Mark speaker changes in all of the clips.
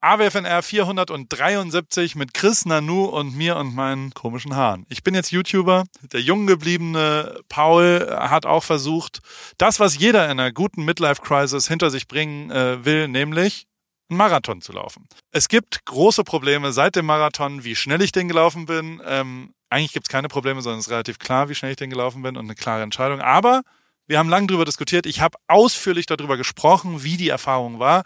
Speaker 1: AWFNR 473 mit Chris Nanu und mir und meinen komischen Haaren. Ich bin jetzt YouTuber. Der jung gebliebene Paul hat auch versucht, das, was jeder in einer guten Midlife-Crisis hinter sich bringen äh, will, nämlich einen Marathon zu laufen. Es gibt große Probleme seit dem Marathon, wie schnell ich den gelaufen bin. Ähm, eigentlich gibt es keine Probleme, sondern es ist relativ klar, wie schnell ich den gelaufen bin und eine klare Entscheidung. Aber wir haben lange darüber diskutiert. Ich habe ausführlich darüber gesprochen, wie die Erfahrung war.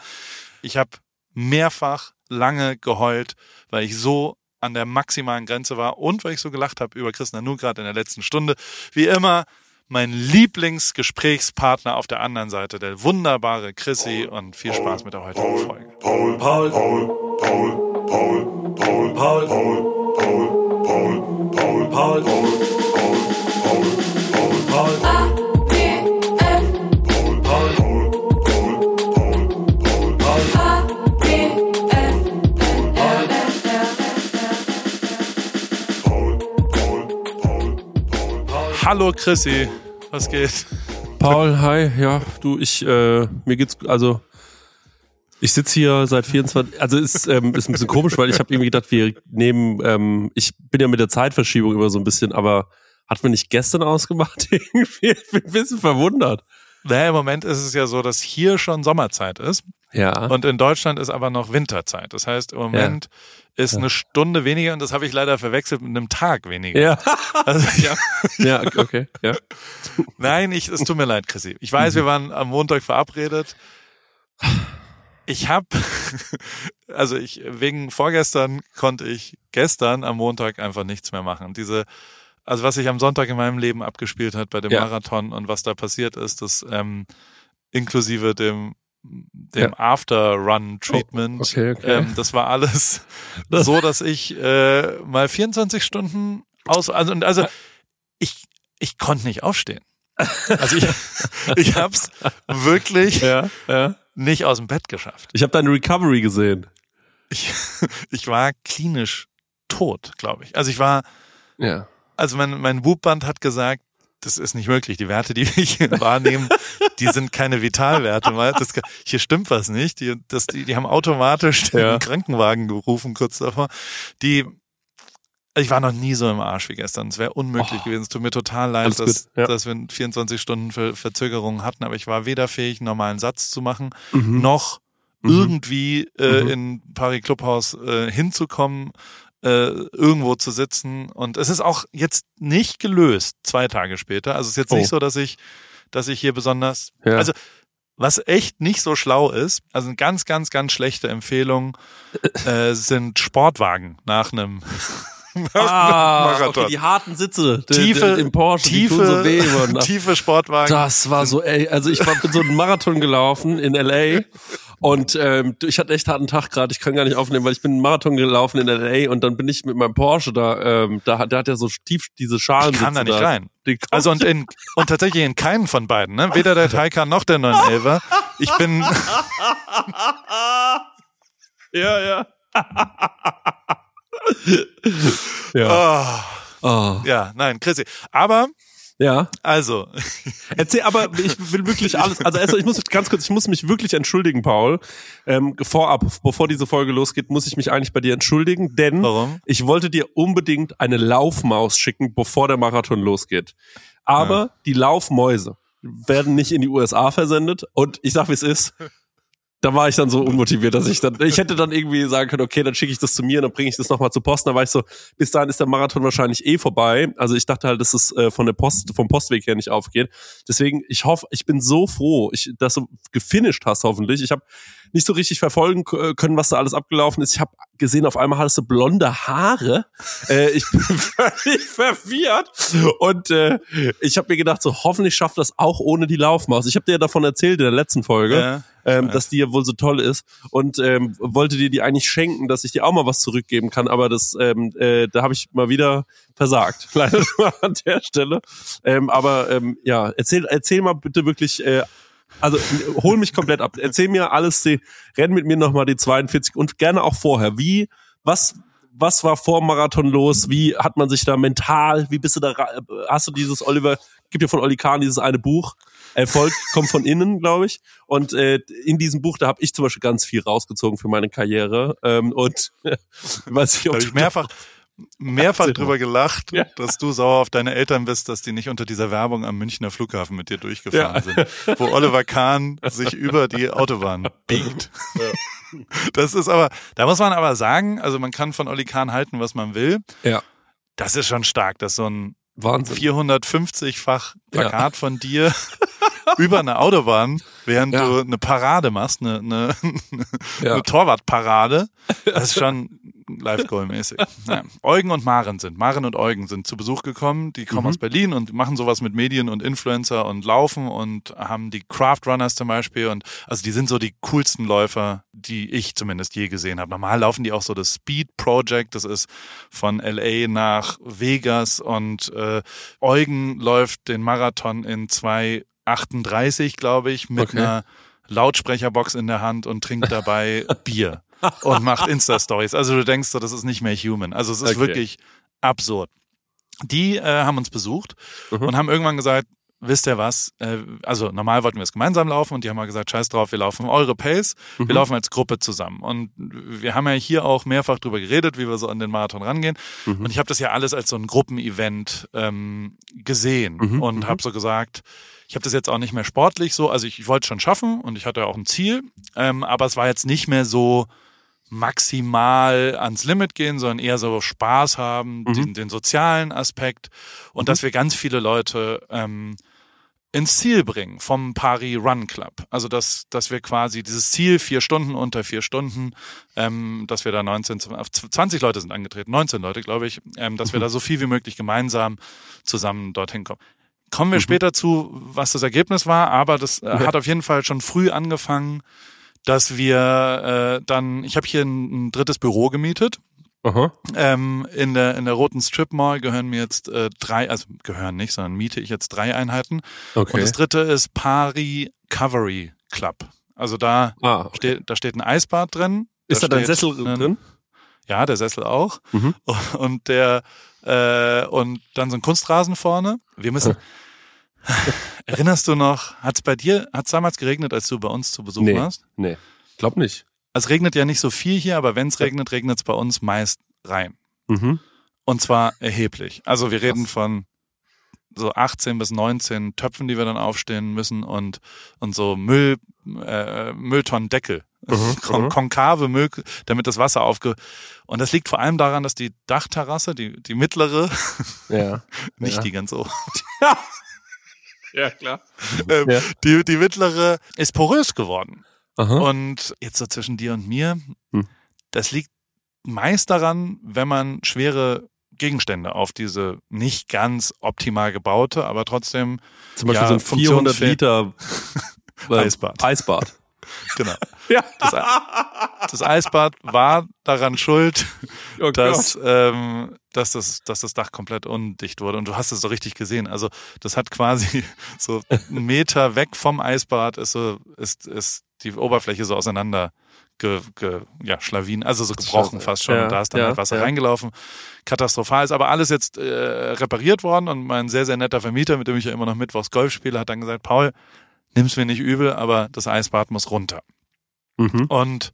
Speaker 1: Ich habe mehrfach lange geheult, weil ich so an der maximalen Grenze war und weil ich so gelacht habe über Chris Nanu gerade in der letzten Stunde. Wie immer mein Lieblingsgesprächspartner auf der anderen Seite, der wunderbare Chrissy und viel Spaß mit der heutigen Folge. Paul, Paul, Paul, Paul, Paul, Paul, Paul, Paul, Paul, Paul, Paul, Paul, Paul, Paul, Paul, Paul. Hallo Chrissy, was geht?
Speaker 2: Paul, hi, ja, du, ich, äh, mir geht's, also ich sitze hier seit 24, also ist, ähm, ist ein bisschen komisch, weil ich habe irgendwie gedacht, wir nehmen, ähm, ich bin ja mit der Zeitverschiebung immer so ein bisschen, aber hat man nicht gestern ausgemacht? irgendwie, ich bin ein bisschen verwundert.
Speaker 1: Naja, im Moment ist es ja so, dass hier schon Sommerzeit ist.
Speaker 2: Ja.
Speaker 1: Und in Deutschland ist aber noch Winterzeit. Das heißt, im Moment ja. Ist eine Stunde weniger und das habe ich leider verwechselt mit einem Tag weniger.
Speaker 2: Ja. Also, ja. ja, okay. Ja.
Speaker 1: Nein, ich, es tut mir leid, Chrissy. Ich weiß, mhm. wir waren am Montag verabredet. Ich habe, also ich, wegen vorgestern konnte ich gestern am Montag einfach nichts mehr machen. Diese, also was sich am Sonntag in meinem Leben abgespielt hat bei dem ja. Marathon und was da passiert ist, das ähm, inklusive dem dem ja. After-Run-Treatment.
Speaker 2: Oh, okay, okay.
Speaker 1: Ähm, das war alles so, dass ich äh, mal 24 Stunden aus, also, also ich, ich konnte nicht aufstehen. Also ich, ich hab's wirklich
Speaker 2: ja, ja.
Speaker 1: nicht aus dem Bett geschafft.
Speaker 2: Ich habe deine Recovery gesehen.
Speaker 1: Ich, ich war klinisch tot, glaube ich. Also ich war,
Speaker 2: ja.
Speaker 1: also mein, mein Wubband hat gesagt, das ist nicht möglich. Die Werte, die wir hier wahrnehmen, die sind keine Vitalwerte. Das, hier stimmt was nicht. Die, das, die, die haben automatisch den ja. Krankenwagen gerufen kurz davor. Die, ich war noch nie so im Arsch wie gestern. Es wäre unmöglich oh, gewesen. Es tut mir total leid, dass, ja. dass wir 24 Stunden Ver Verzögerungen hatten, aber ich war weder fähig, einen normalen Satz zu machen, mhm. noch mhm. irgendwie äh, mhm. in Paris Clubhaus äh, hinzukommen äh, irgendwo zu sitzen. Und es ist auch jetzt nicht gelöst, zwei Tage später. Also es ist jetzt oh. nicht so, dass ich, dass ich hier besonders, ja. also was echt nicht so schlau ist, also eine ganz, ganz, ganz schlechte Empfehlung äh, sind Sportwagen nach einem
Speaker 2: ah, okay, die harten Sitze
Speaker 1: tiefe,
Speaker 2: im Porsche,
Speaker 1: tiefe,
Speaker 2: die so weh.
Speaker 1: Tiefe Sportwagen.
Speaker 2: Das war so, ey, also ich war mit so einem Marathon gelaufen in L.A. Und ähm, ich hatte echt harten Tag gerade. Ich kann gar nicht aufnehmen, weil ich bin einen Marathon gelaufen in LA und dann bin ich mit meinem Porsche da. Ähm, da der hat ja so tief diese Schalen.
Speaker 1: Ich kann da nicht da. rein. Also und in und tatsächlich in keinen von beiden. Ne? Weder der Taycan noch der 911er. Ich bin.
Speaker 2: ja ja.
Speaker 1: ja. Oh. Oh. Ja, nein, Chrissy. Aber
Speaker 2: ja.
Speaker 1: Also.
Speaker 2: Erzähl, aber ich will wirklich alles. Also erstmal, ich muss ganz kurz, ich muss mich wirklich entschuldigen, Paul. Ähm, vorab, bevor diese Folge losgeht, muss ich mich eigentlich bei dir entschuldigen, denn
Speaker 1: Warum?
Speaker 2: ich wollte dir unbedingt eine Laufmaus schicken, bevor der Marathon losgeht. Aber ja. die Laufmäuse werden nicht in die USA versendet und ich sag, wie es ist da war ich dann so unmotiviert, dass ich dann, ich hätte dann irgendwie sagen können, okay, dann schicke ich das zu mir und dann bringe ich das nochmal zur Post. Da war ich so, bis dahin ist der Marathon wahrscheinlich eh vorbei. Also ich dachte halt, dass es äh, von der Post, vom Postweg her nicht aufgeht. Deswegen, ich hoffe, ich bin so froh, ich, dass du gefinisht hast, hoffentlich. Ich habe nicht so richtig verfolgen äh, können, was da alles abgelaufen ist. Ich habe gesehen, auf einmal hattest du blonde Haare. Äh, ich bin völlig verwirrt. Und äh, ich habe mir gedacht, so hoffentlich schafft das auch ohne die Laufmaus. Ich habe dir ja davon erzählt in der letzten Folge. Ja ähm, dass die ja wohl so toll ist und ähm, wollte dir die eigentlich schenken, dass ich dir auch mal was zurückgeben kann, aber das ähm, äh, da habe ich mal wieder versagt, leider an der Stelle. Ähm, aber ähm, ja, erzähl erzähl mal bitte wirklich äh, also hol mich komplett ab. Erzähl mir alles, renn mit mir nochmal die 42 und gerne auch vorher. Wie, was, was war vor Marathon los? Wie hat man sich da mental, wie bist du da, hast du dieses Oliver gibt ja von Oli Kahn dieses eine Buch. Erfolg kommt von innen, glaube ich. Und äh, in diesem Buch, da habe ich zum Beispiel ganz viel rausgezogen für meine Karriere. Ähm, und weiß ich, ob
Speaker 1: habe ich mehrfach, mehrfach drüber gelacht,
Speaker 2: Ja.
Speaker 1: dass du sauer auf deine Eltern bist, dass die nicht unter dieser Werbung am Münchner Flughafen mit dir durchgefahren sind, wo Oliver Kahn sich über die Autobahn biegt. Das ist aber, da muss man aber sagen, also man kann von Oli Kahn halten, was man will.
Speaker 2: Ja.
Speaker 1: Das ist schon stark, dass so ein
Speaker 2: Wahnsinn.
Speaker 1: 450-fach Plakat von dir über eine Autobahn, während
Speaker 2: Ja.
Speaker 1: du eine Parade machst, eine, eine,
Speaker 2: Ja.
Speaker 1: eine Torwartparade. Das ist schon Live-Goal-mäßig. Ja. Eugen und Maren sind, Maren und Eugen sind zu Besuch gekommen. Die kommen
Speaker 2: Mhm.
Speaker 1: aus Berlin und machen sowas mit Medien und Influencer und laufen und haben die Craft Runners zum Beispiel. Und also die sind so die coolsten Läufer, die ich zumindest je gesehen habe. Normal laufen die auch so das Speed Project. Das ist von LA nach Vegas und äh, Eugen läuft den Marathon in 2,38, glaube ich, mit
Speaker 2: Okay.
Speaker 1: einer Lautsprecherbox in der Hand und trinkt dabei Bier und macht Insta-Stories. Also du denkst so, das ist nicht mehr human. Also es ist
Speaker 2: Okay.
Speaker 1: wirklich absurd. Die äh, haben uns besucht
Speaker 2: Mhm.
Speaker 1: und haben irgendwann gesagt, wisst ihr was? Äh, also normal wollten wir es gemeinsam laufen und die haben mal gesagt, scheiß drauf, wir laufen eure Pace, wir
Speaker 2: Mhm.
Speaker 1: laufen als Gruppe zusammen. Und wir haben ja hier auch mehrfach drüber geredet, wie wir so an den Marathon rangehen.
Speaker 2: Mhm.
Speaker 1: Und ich habe das ja alles als so ein Gruppenevent ähm, gesehen
Speaker 2: Mhm,
Speaker 1: und
Speaker 2: mhm.
Speaker 1: habe so gesagt, ich habe das jetzt auch nicht mehr sportlich so, also ich, ich wollte schon schaffen und ich hatte auch ein Ziel, ähm, aber es war jetzt nicht mehr so maximal ans Limit gehen, sondern eher so Spaß haben,
Speaker 2: Mhm.
Speaker 1: den, den sozialen Aspekt und dass wir ganz viele Leute ähm, ins Ziel bringen vom Paris Run Club. Also dass, dass wir quasi dieses Ziel vier Stunden unter vier Stunden, ähm, dass wir da 19, auf 20 Leute sind angetreten, 19 Leute, glaube ich, ähm, dass wir da so viel wie möglich gemeinsam zusammen dorthin kommen. Kommen wir später zu, was das Ergebnis war, aber das äh,
Speaker 2: Okay.
Speaker 1: hat auf jeden Fall schon früh angefangen, dass wir äh, dann, ich habe hier ein, ein drittes Büro gemietet.
Speaker 2: Aha.
Speaker 1: Ähm, in der in der roten Strip Mall gehören mir jetzt äh, drei, also gehören nicht, sondern miete ich jetzt drei Einheiten.
Speaker 2: Okay.
Speaker 1: Und das dritte ist Pari Covery Club. Also da
Speaker 2: ah, okay.
Speaker 1: steht, da steht ein Eisbad drin.
Speaker 2: Ist da dein Sessel
Speaker 1: ein-
Speaker 2: drin?
Speaker 1: Ja, der Sessel auch.
Speaker 2: Mhm.
Speaker 1: Und der äh, und dann so ein Kunstrasen vorne. Wir müssen. Erinnerst du noch? Hat's bei dir? Hat's damals geregnet, als du bei uns zu Besuch
Speaker 2: Nee.
Speaker 1: warst?
Speaker 2: Nee. Glaub nicht.
Speaker 1: Es regnet ja nicht so viel hier, aber wenn es regnet, regnet es bei uns meist rein.
Speaker 2: Mhm.
Speaker 1: Und zwar erheblich. Also wir reden
Speaker 2: Krass.
Speaker 1: von so 18 bis 19 Töpfen, die wir dann aufstehen müssen und, und so Müll, äh, Mülltonnendeckel.
Speaker 2: Mhm,
Speaker 1: Kon
Speaker 2: mhm.
Speaker 1: konkave Müll, damit das Wasser aufge... Und das liegt vor allem daran, dass die Dachterrasse, die, die mittlere,
Speaker 2: Ja.
Speaker 1: nicht
Speaker 2: Ja.
Speaker 1: die ganz oben,
Speaker 2: Ja, klar.
Speaker 1: ähm,
Speaker 2: Ja.
Speaker 1: die, die mittlere ist porös geworden.
Speaker 2: Aha.
Speaker 1: Und jetzt so zwischen dir und mir,
Speaker 2: Hm.
Speaker 1: das liegt meist daran, wenn man schwere Gegenstände auf diese nicht ganz optimal gebaute, aber trotzdem,
Speaker 2: Zum Beispiel
Speaker 1: ja,
Speaker 2: so ein 400
Speaker 1: funktionsfähig-
Speaker 2: Liter
Speaker 1: Eisbad.
Speaker 2: Eisbad.
Speaker 1: Genau.
Speaker 2: Ja.
Speaker 1: Das, das Eisbad war daran schuld,
Speaker 2: Oh
Speaker 1: dass, ähm, dass, das, dass das Dach komplett undicht wurde. Und du hast es so richtig gesehen. Also das hat quasi so einen Meter weg vom Eisbad ist so, ist, ist die Oberfläche so auseinander ge, ge, ja, schlawin, also so gebrochen fast schon.
Speaker 2: Ja,
Speaker 1: und da ist dann
Speaker 2: ja,
Speaker 1: halt Wasser
Speaker 2: ja.
Speaker 1: reingelaufen. Katastrophal ist aber alles jetzt äh, repariert worden und mein sehr, sehr netter Vermieter, mit dem ich ja immer noch mittwochs Golf spiele, hat dann gesagt, Paul, nimm's mir nicht übel, aber das Eisbad muss runter.
Speaker 2: Mhm.
Speaker 1: Und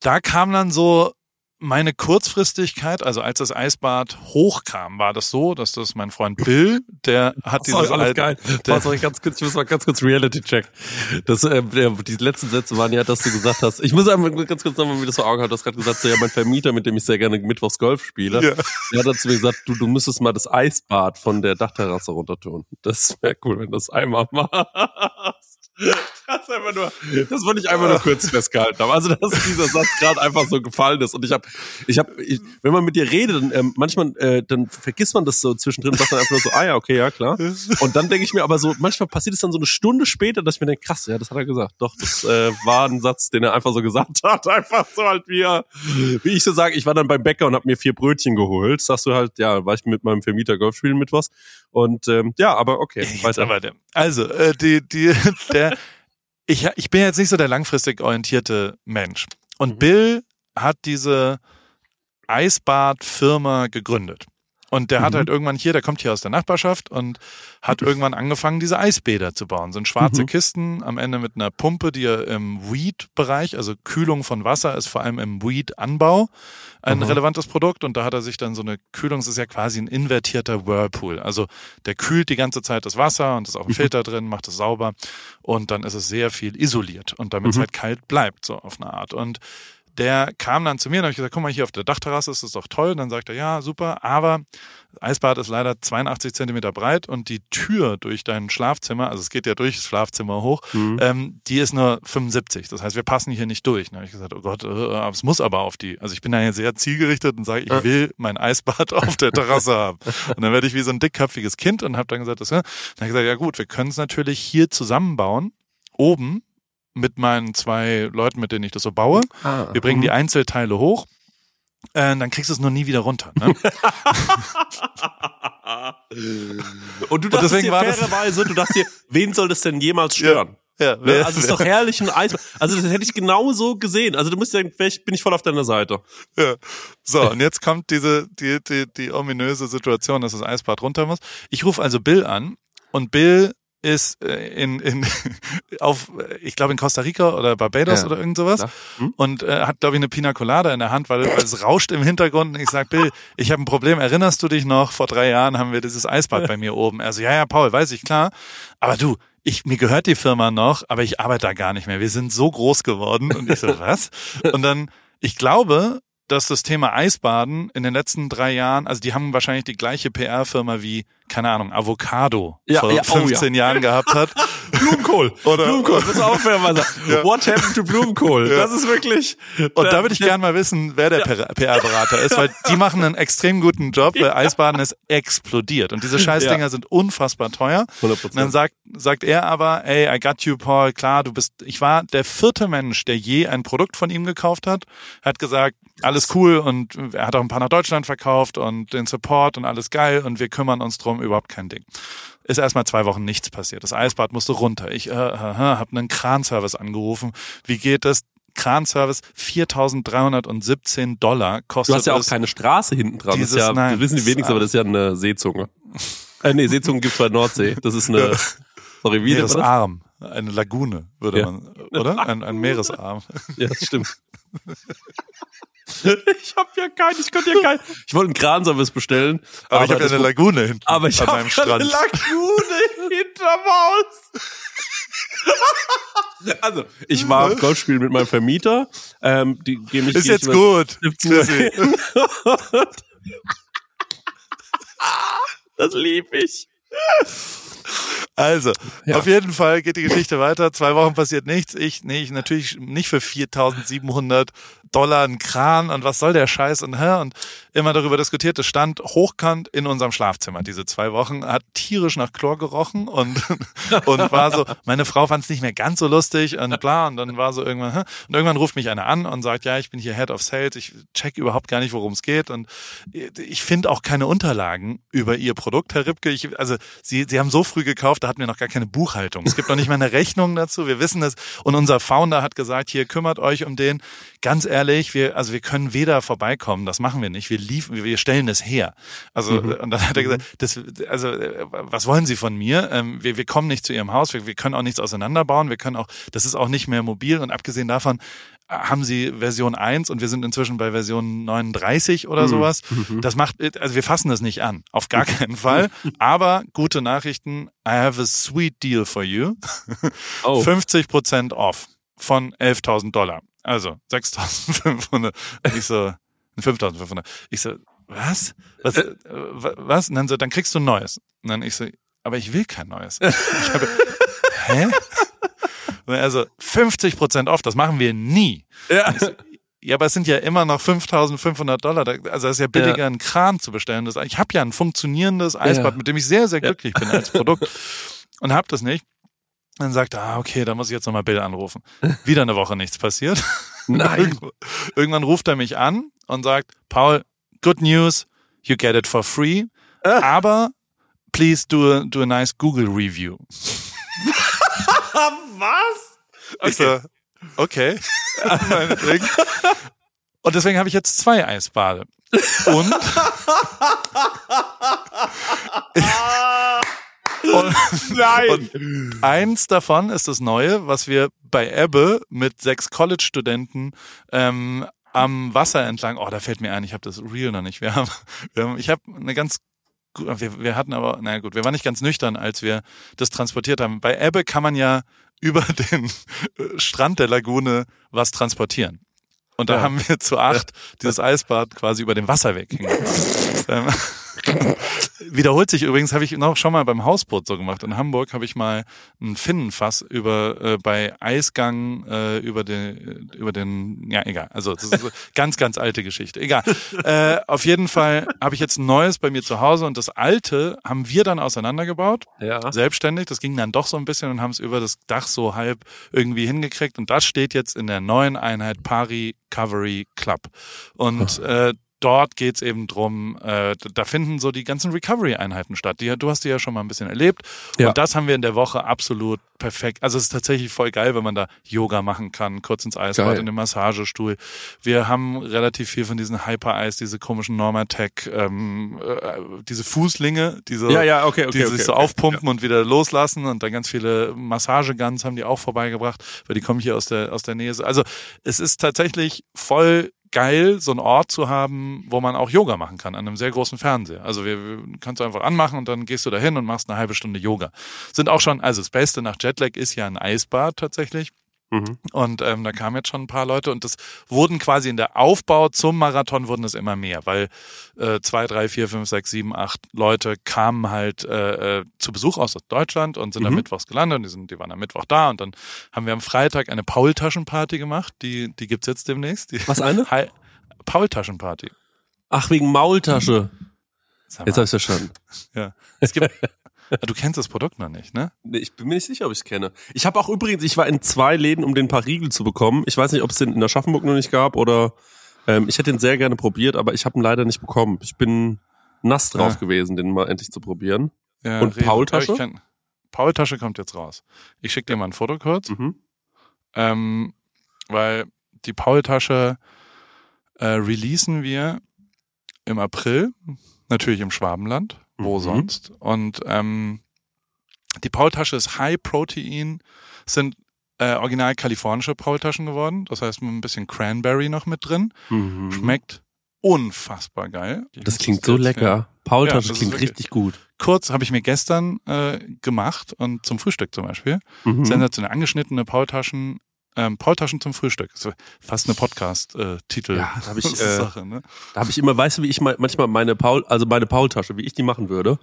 Speaker 1: da kam dann so meine Kurzfristigkeit, also als das Eisbad hochkam, war das so, dass das mein Freund Bill, der hat dieses
Speaker 2: alles
Speaker 1: alte-
Speaker 2: geil.
Speaker 1: der-
Speaker 2: Warte, ganz kurz, ich muss mal ganz kurz Reality-Check. Das, äh, die letzten Sätze waren ja, dass du gesagt hast, ich muss einmal ganz kurz nochmal wieder so Augen haben, du hast gerade gesagt, so, ja, mein Vermieter, mit dem ich sehr gerne mittwochs Golf spiele,
Speaker 1: Ja.
Speaker 2: der hat dann zu mir gesagt, du, du müsstest mal das Eisbad von der Dachterrasse runtertun. Das wäre cool, wenn du das einmal machst. Das, einfach nur, das wollte ich einfach nur kurz festgehalten haben. Also, dass dieser Satz gerade einfach so gefallen ist. Und ich habe, ich habe, ich, wenn man mit dir redet, dann, ähm, manchmal, äh, dann vergisst man das so zwischendrin und sagt dann einfach nur so, ah ja, okay, ja, klar. Und dann denke ich mir aber so, manchmal passiert es dann so eine Stunde später, dass ich mir denke, krass, ja, das hat er gesagt. Doch, das äh, war ein Satz, den er einfach so gesagt hat. Einfach so halt wie, er- wie ich so sage, ich war dann beim Bäcker und habe mir vier Brötchen geholt. Sagst du halt, ja, war ich mit meinem Vermieter Golf spielen mit was. Und ähm, ja, aber okay, weiter.
Speaker 1: aber also, äh, die, die, der, ich, ich bin jetzt nicht so der langfristig orientierte Mensch. Und
Speaker 2: Mhm.
Speaker 1: Bill hat diese Eisbadfirma gegründet. Und der hat
Speaker 2: Mhm.
Speaker 1: halt irgendwann hier, der kommt hier aus der Nachbarschaft und hat irgendwann angefangen, diese Eisbäder zu bauen. Sind schwarze
Speaker 2: Mhm.
Speaker 1: Kisten, am Ende mit einer Pumpe, die er im Weed-Bereich, also Kühlung von Wasser ist vor allem im Weed-Anbau ein
Speaker 2: Mhm.
Speaker 1: relevantes Produkt. Und da hat er sich dann so eine Kühlung, das ist ja quasi ein invertierter Whirlpool. Also der kühlt die ganze Zeit das Wasser und ist auch ein
Speaker 2: Mhm.
Speaker 1: Filter drin, macht es sauber. Und dann ist es sehr viel isoliert und damit es
Speaker 2: Mhm.
Speaker 1: halt kalt bleibt, so auf eine Art. Und der kam dann zu mir und habe ich gesagt, guck mal, hier auf der Dachterrasse ist das doch toll. Und dann sagt er, ja, super, aber das Eisbad ist leider 82 Zentimeter breit und die Tür durch dein Schlafzimmer, also es geht ja durchs Schlafzimmer hoch,
Speaker 2: Mhm.
Speaker 1: ähm, die ist nur 75. Das heißt, wir passen hier nicht durch. Dann habe ich gesagt, oh Gott, äh, aber es muss aber auf die. Also ich bin da ja sehr zielgerichtet und sage, ich will mein Eisbad auf der Terrasse haben. Und dann werde ich wie so ein dickköpfiges Kind und habe dann gesagt, das, äh, dann habe ich gesagt, ja gut, wir können es natürlich hier zusammenbauen, oben mit meinen zwei Leuten, mit denen ich das so baue.
Speaker 2: Ah,
Speaker 1: Wir bringen die
Speaker 2: mhm.
Speaker 1: Einzelteile hoch. Äh, dann kriegst du es nur nie wieder runter. Ne?
Speaker 2: Und du dachtest
Speaker 1: deswegen
Speaker 2: dir fairerweise, du dachtest dir, wen soll das denn jemals stören?
Speaker 1: ja,
Speaker 2: Ne? Also es ist doch herrlich ein Eis. Also das hätte ich genau so gesehen. Also du musst sagen, vielleicht bin ich voll auf deiner Seite.
Speaker 1: Ja. So, und jetzt kommt diese, die, die, die ominöse Situation, dass das Eisbad runter muss. Ich rufe also Bill an und Bill ist äh, in, in auf, ich glaube in Costa Rica oder Barbados
Speaker 2: Ja.
Speaker 1: oder irgend sowas.
Speaker 2: Hm?
Speaker 1: und äh, hat, glaube ich, eine Pina Colada in der Hand, weil, weil es rauscht im Hintergrund und ich sag, Bill, ich habe ein Problem, erinnerst du dich noch, vor drei Jahren haben wir dieses Eisbad bei mir oben. Also ja, ja, Paul, weiß ich, klar. Aber du, ich, mir gehört die Firma noch, aber ich arbeite da gar nicht mehr. Wir sind so groß geworden. Und ich so, was? Und dann, ich glaube, dass das Thema Eisbaden in den letzten drei Jahren, also die haben wahrscheinlich die gleiche PR-Firma wie, keine Ahnung, Avocado
Speaker 2: Ja,
Speaker 1: vor
Speaker 2: ja, oh,
Speaker 1: 15 Jahren gehabt hat.
Speaker 2: Blumenkohl.
Speaker 1: Oder-
Speaker 2: Blumenkohl, muss auch fair sagen.
Speaker 1: Ja.
Speaker 2: What happened to Blumenkohl?
Speaker 1: Ja.
Speaker 2: Das ist wirklich.
Speaker 1: Und da würde ich gerne mal wissen, wer der PR-Berater ist, weil die machen einen extrem guten Job, weil Eisbaden ist explodiert. Und diese Scheißdinger
Speaker 2: Ja.
Speaker 1: sind unfassbar teuer.
Speaker 2: 100%.
Speaker 1: Und dann sagt, sagt er aber, ey, I got you, Paul, klar, du bist, ich war der vierte Mensch, der je ein Produkt von ihm gekauft hat, hat gesagt, alles cool und er hat auch ein paar nach Deutschland verkauft und den Support und alles geil und wir kümmern uns drum, überhaupt kein Ding. Ist erstmal zwei Wochen nichts passiert. Das Eisbad musste runter. Ich äh, äh, äh, habe einen Kranservice angerufen. Wie geht das? Kranservice 4.317 Dollar kostet
Speaker 2: Du hast ja auch
Speaker 1: es.
Speaker 2: keine Straße hinten dran. Das, ist
Speaker 1: Dieses-
Speaker 2: ja,
Speaker 1: nein,
Speaker 2: wissen die
Speaker 1: das-
Speaker 2: wenigsten, aber das ist ja eine Seezunge. Äh, nee, Seezungen gibt's bei Nordsee. Das ist eine, sorry, wie das?
Speaker 1: Meeresarm, eine Lagune, würde
Speaker 2: Ja.
Speaker 1: man, oder? Ein, ein Meeresarm.
Speaker 2: Ja, das stimmt. Ich hab ja keinen, ich konnte ja keinen. Ich wollte einen Kranservice bestellen.
Speaker 1: Aber, ich habe ja eine Lagune hinten
Speaker 2: aber ich
Speaker 1: an
Speaker 2: habe
Speaker 1: meinem
Speaker 2: eine
Speaker 1: Strand.
Speaker 2: Lagune hinterm Haus. Also, ich war auf Golfspielen mit meinem Vermieter. Ähm, die gehen mich
Speaker 1: Ist jetzt gut.
Speaker 2: 17 Uhr
Speaker 1: Chrissy.
Speaker 2: hin. Das lieb ich.
Speaker 1: Also,
Speaker 2: Ja.
Speaker 1: auf jeden Fall geht die Geschichte weiter. Zwei Wochen passiert nichts. Ich, nee, ich natürlich nicht für 4.700 Dollar einen Kran und was soll der Scheiß und hä? Und immer darüber diskutiert. Es stand hochkant in unserem Schlafzimmer diese zwei Wochen, hat tierisch nach Chlor gerochen und, und war so, meine Frau fand es nicht mehr ganz so lustig und bla. Und dann war so irgendwann, hä? Und irgendwann ruft mich einer an und sagt, ja, ich bin hier Head of Sales, ich check überhaupt gar nicht, worum es geht. Und ich finde auch keine Unterlagen über ihr Produkt, Herr Ripke. Ich, also sie, sie haben so früh gekauft, da hatten wir noch gar keine Buchhaltung. Es gibt noch nicht mal eine Rechnung dazu. Wir wissen es. Und unser Founder hat gesagt, hier kümmert euch um den. Ganz ehrlich, wir, also wir können weder vorbeikommen, das machen wir nicht. Wir liefern, wir stellen es her. Also, und dann hat er gesagt, das, also, äh, was wollen Sie von mir? Ähm, wir, wir kommen nicht zu Ihrem Haus, wir, wir können auch nichts auseinanderbauen, wir können auch, das ist auch nicht mehr mobil. Und abgesehen davon, äh, haben sie Version 1 und wir sind inzwischen bei Version 39 oder sowas. Das macht, also wir fassen das nicht an. Auf gar keinen Fall. Aber gute Nachrichten. I have a sweet deal for you.
Speaker 2: Oh.
Speaker 1: 50% off von 11.000 Dollar. Also 6.500. Ich so, 5.500. Ich so, was? Was? äh, wa- was? Und dann so, dann kriegst du ein neues. Und dann ich so, aber ich will kein neues. Ich habe, hä? Also 50% off, das machen wir nie.
Speaker 2: Ja.
Speaker 1: Ja, aber es sind ja immer noch 5.500 Dollar. Also es ist ja billiger,
Speaker 2: Ja.
Speaker 1: einen Kran zu bestellen. Ich habe ja ein funktionierendes Eisbad,
Speaker 2: Ja.
Speaker 1: mit dem ich sehr, sehr glücklich bin als Produkt und habe das nicht. Dann sagt er, ah, okay, da muss ich jetzt nochmal Bill anrufen. Wieder eine Woche nichts passiert.
Speaker 2: Nein.
Speaker 1: Irgendwann, ruft er mich an und sagt, Paul, good news, you get it for free,
Speaker 2: Ah.
Speaker 1: aber please do a, do a nice Google Review.
Speaker 2: Was?
Speaker 1: Ich so, okay. Und deswegen habe ich jetzt zwei Eisbade. Und, und,
Speaker 2: Nein.
Speaker 1: und eins davon ist das Neue, was wir bei Ebbe mit sechs College-Studenten ähm, am Wasser entlang. Oh, da fällt mir ein, ich habe das Real noch nicht. Wir haben, wir haben ich habe eine ganz wir, wir hatten aber, na gut, wir waren nicht ganz nüchtern, als wir das transportiert haben. Bei Ebbe kann man ja über den äh, Strand der Lagune was transportieren. Und da
Speaker 2: Ja.
Speaker 1: haben wir zu acht dieses Eisbad quasi über den Wasserweg hingebracht. wiederholt sich übrigens, habe ich noch schon mal beim Hausboot so gemacht. In Hamburg habe ich mal ein Finnenfass über äh, bei Eisgang äh, über den über den ja egal. Also das ist so ganz ganz alte Geschichte. Egal. Äh, auf jeden Fall habe ich jetzt ein neues bei mir zu Hause und das alte haben wir dann auseinandergebaut
Speaker 2: Ja.
Speaker 1: selbstständig. Das ging dann doch so ein bisschen und haben es über das Dach so halb irgendwie hingekriegt. Und das steht jetzt in der neuen Einheit Pari Recovery Club. Und äh, dort geht's eben drum, äh, da finden so die ganzen Recovery-Einheiten statt. Die, du hast die ja schon mal ein bisschen erlebt.
Speaker 2: Ja.
Speaker 1: Und das haben wir in der Woche absolut perfekt. Also es ist tatsächlich voll geil, wenn man da Yoga machen kann, kurz ins Eisbad, in den Massagestuhl. Wir haben relativ viel von diesen Hyper-Eis, diese komischen Normatec, ähm, äh, diese Fußlinge, diese
Speaker 2: Ja, ja, okay, okay.
Speaker 1: die
Speaker 2: okay,
Speaker 1: sich so aufpumpen und wieder loslassen und dann ganz viele Massageguns haben die auch vorbeigebracht, weil die kommen hier aus der aus der Nähe. Also es ist tatsächlich voll geil, so einen Ort zu haben, wo man auch Yoga machen kann an einem sehr großen Fernseher. Also wir, wir kannst du einfach anmachen und dann gehst du dahin und machst eine halbe Stunde Yoga. Sind auch schon, also das Beste nach Jetlag ist ja ein Eisbad tatsächlich.
Speaker 2: Mhm.
Speaker 1: Und ähm, da kamen jetzt schon ein paar Leute und das wurden quasi in der Aufbau zum Marathon wurden es immer mehr, weil äh, zwei, drei, vier, fünf, sechs, sieben, acht Leute kamen halt äh, äh, zu Besuch aus Deutschland und sind am
Speaker 2: Mhm.
Speaker 1: Mittwochs gelandet und die, sind, die waren am Mittwoch da und dann haben wir am Freitag eine Paul-Taschenparty gemacht, die, die gibt's jetzt demnächst. Die
Speaker 2: Was eine?
Speaker 1: Paul-Taschenparty.
Speaker 2: Ach, wegen Maultasche. Jetzt habe ich verstanden.
Speaker 1: ja. Es gibt, du kennst das Produkt noch nicht, ne?
Speaker 2: Nee, ich bin mir nicht sicher, ob ich es kenne. Ich habe auch übrigens, ich war in zwei Läden, um den paar Riegel zu bekommen. Ich weiß nicht, ob es den in Aschaffenburg noch nicht gab oder ähm, ich hätte ihn sehr gerne probiert, aber ich habe ihn leider nicht bekommen. Ich bin nass drauf
Speaker 1: Ja.
Speaker 2: gewesen, den mal endlich zu probieren.
Speaker 1: Ja,
Speaker 2: Und
Speaker 1: Rewe.
Speaker 2: Paul-Tasche?
Speaker 1: Kenn- Paul-Tasche kommt jetzt raus. Ich schicke dir mal ein Foto kurz.
Speaker 2: Mhm.
Speaker 1: ähm, weil die Paul-Tasche äh, releasen wir im April, natürlich im Schwabenland, wo
Speaker 2: Mhm.
Speaker 1: sonst. Und ähm, die Paul-Tasche ist High Protein, sind äh, original kalifornische Paul-Taschen geworden. Das heißt, mit ein bisschen Cranberry noch mit drin.
Speaker 2: Mhm.
Speaker 1: Schmeckt unfassbar geil.
Speaker 2: Das klingt so lecker. Paultasche
Speaker 1: Ja,
Speaker 2: klingt richtig gut.
Speaker 1: Kurz habe ich mir gestern äh, gemacht und zum Frühstück zum Beispiel.
Speaker 2: Mhm.
Speaker 1: Sensationell angeschnittene Paultaschen, ähm, Paultaschen zum Frühstück. Fast eine Podcast-Titel.
Speaker 2: Ja, da hab ich, äh,
Speaker 1: Sache, ne?
Speaker 2: Da habe ich immer, weißt du, wie ich mal, manchmal meine Paul, also meine Paultasche, wie ich die machen würde?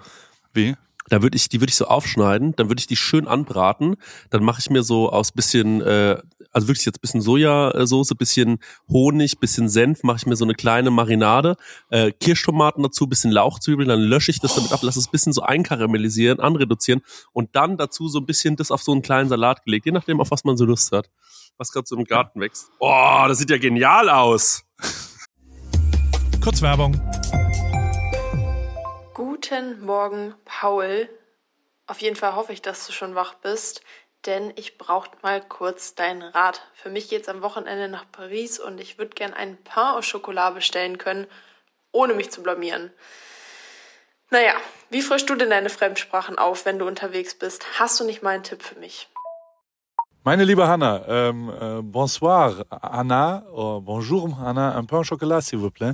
Speaker 1: Wie?
Speaker 2: Da würde ich, die würde ich so aufschneiden, dann würde ich die schön anbraten, dann mache ich mir so aus bisschen, äh, also wirklich jetzt bisschen Sojasauce, bisschen Honig, bisschen Senf, mache ich mir so eine kleine Marinade, äh, Kirschtomaten dazu, bisschen Lauchzwiebeln, dann lösche ich das damit ab, lasse es bisschen so einkaramellisieren, anreduzieren und dann dazu so ein bisschen das auf so einen kleinen Salat gelegt, je nachdem, auf was man so Lust hat. Was gerade so im Garten wächst. Oh, das sieht ja genial aus.
Speaker 1: Kurz Werbung.
Speaker 3: Guten Morgen, Paul. Auf jeden Fall hoffe ich, dass du schon wach bist, denn ich brauche mal kurz deinen Rat. Für mich geht's am Wochenende nach Paris und ich würde gern einen Pain au Chocolat bestellen können, ohne mich zu blamieren. Naja, wie frischst du denn deine Fremdsprachen auf, wenn du unterwegs bist? Hast du nicht mal einen Tipp für mich?
Speaker 1: Meine liebe Hanna, ähm, äh, bonsoir Anna, oh, bonjour Anna, un pain au chocolat s'il vous plaît.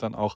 Speaker 1: dann auch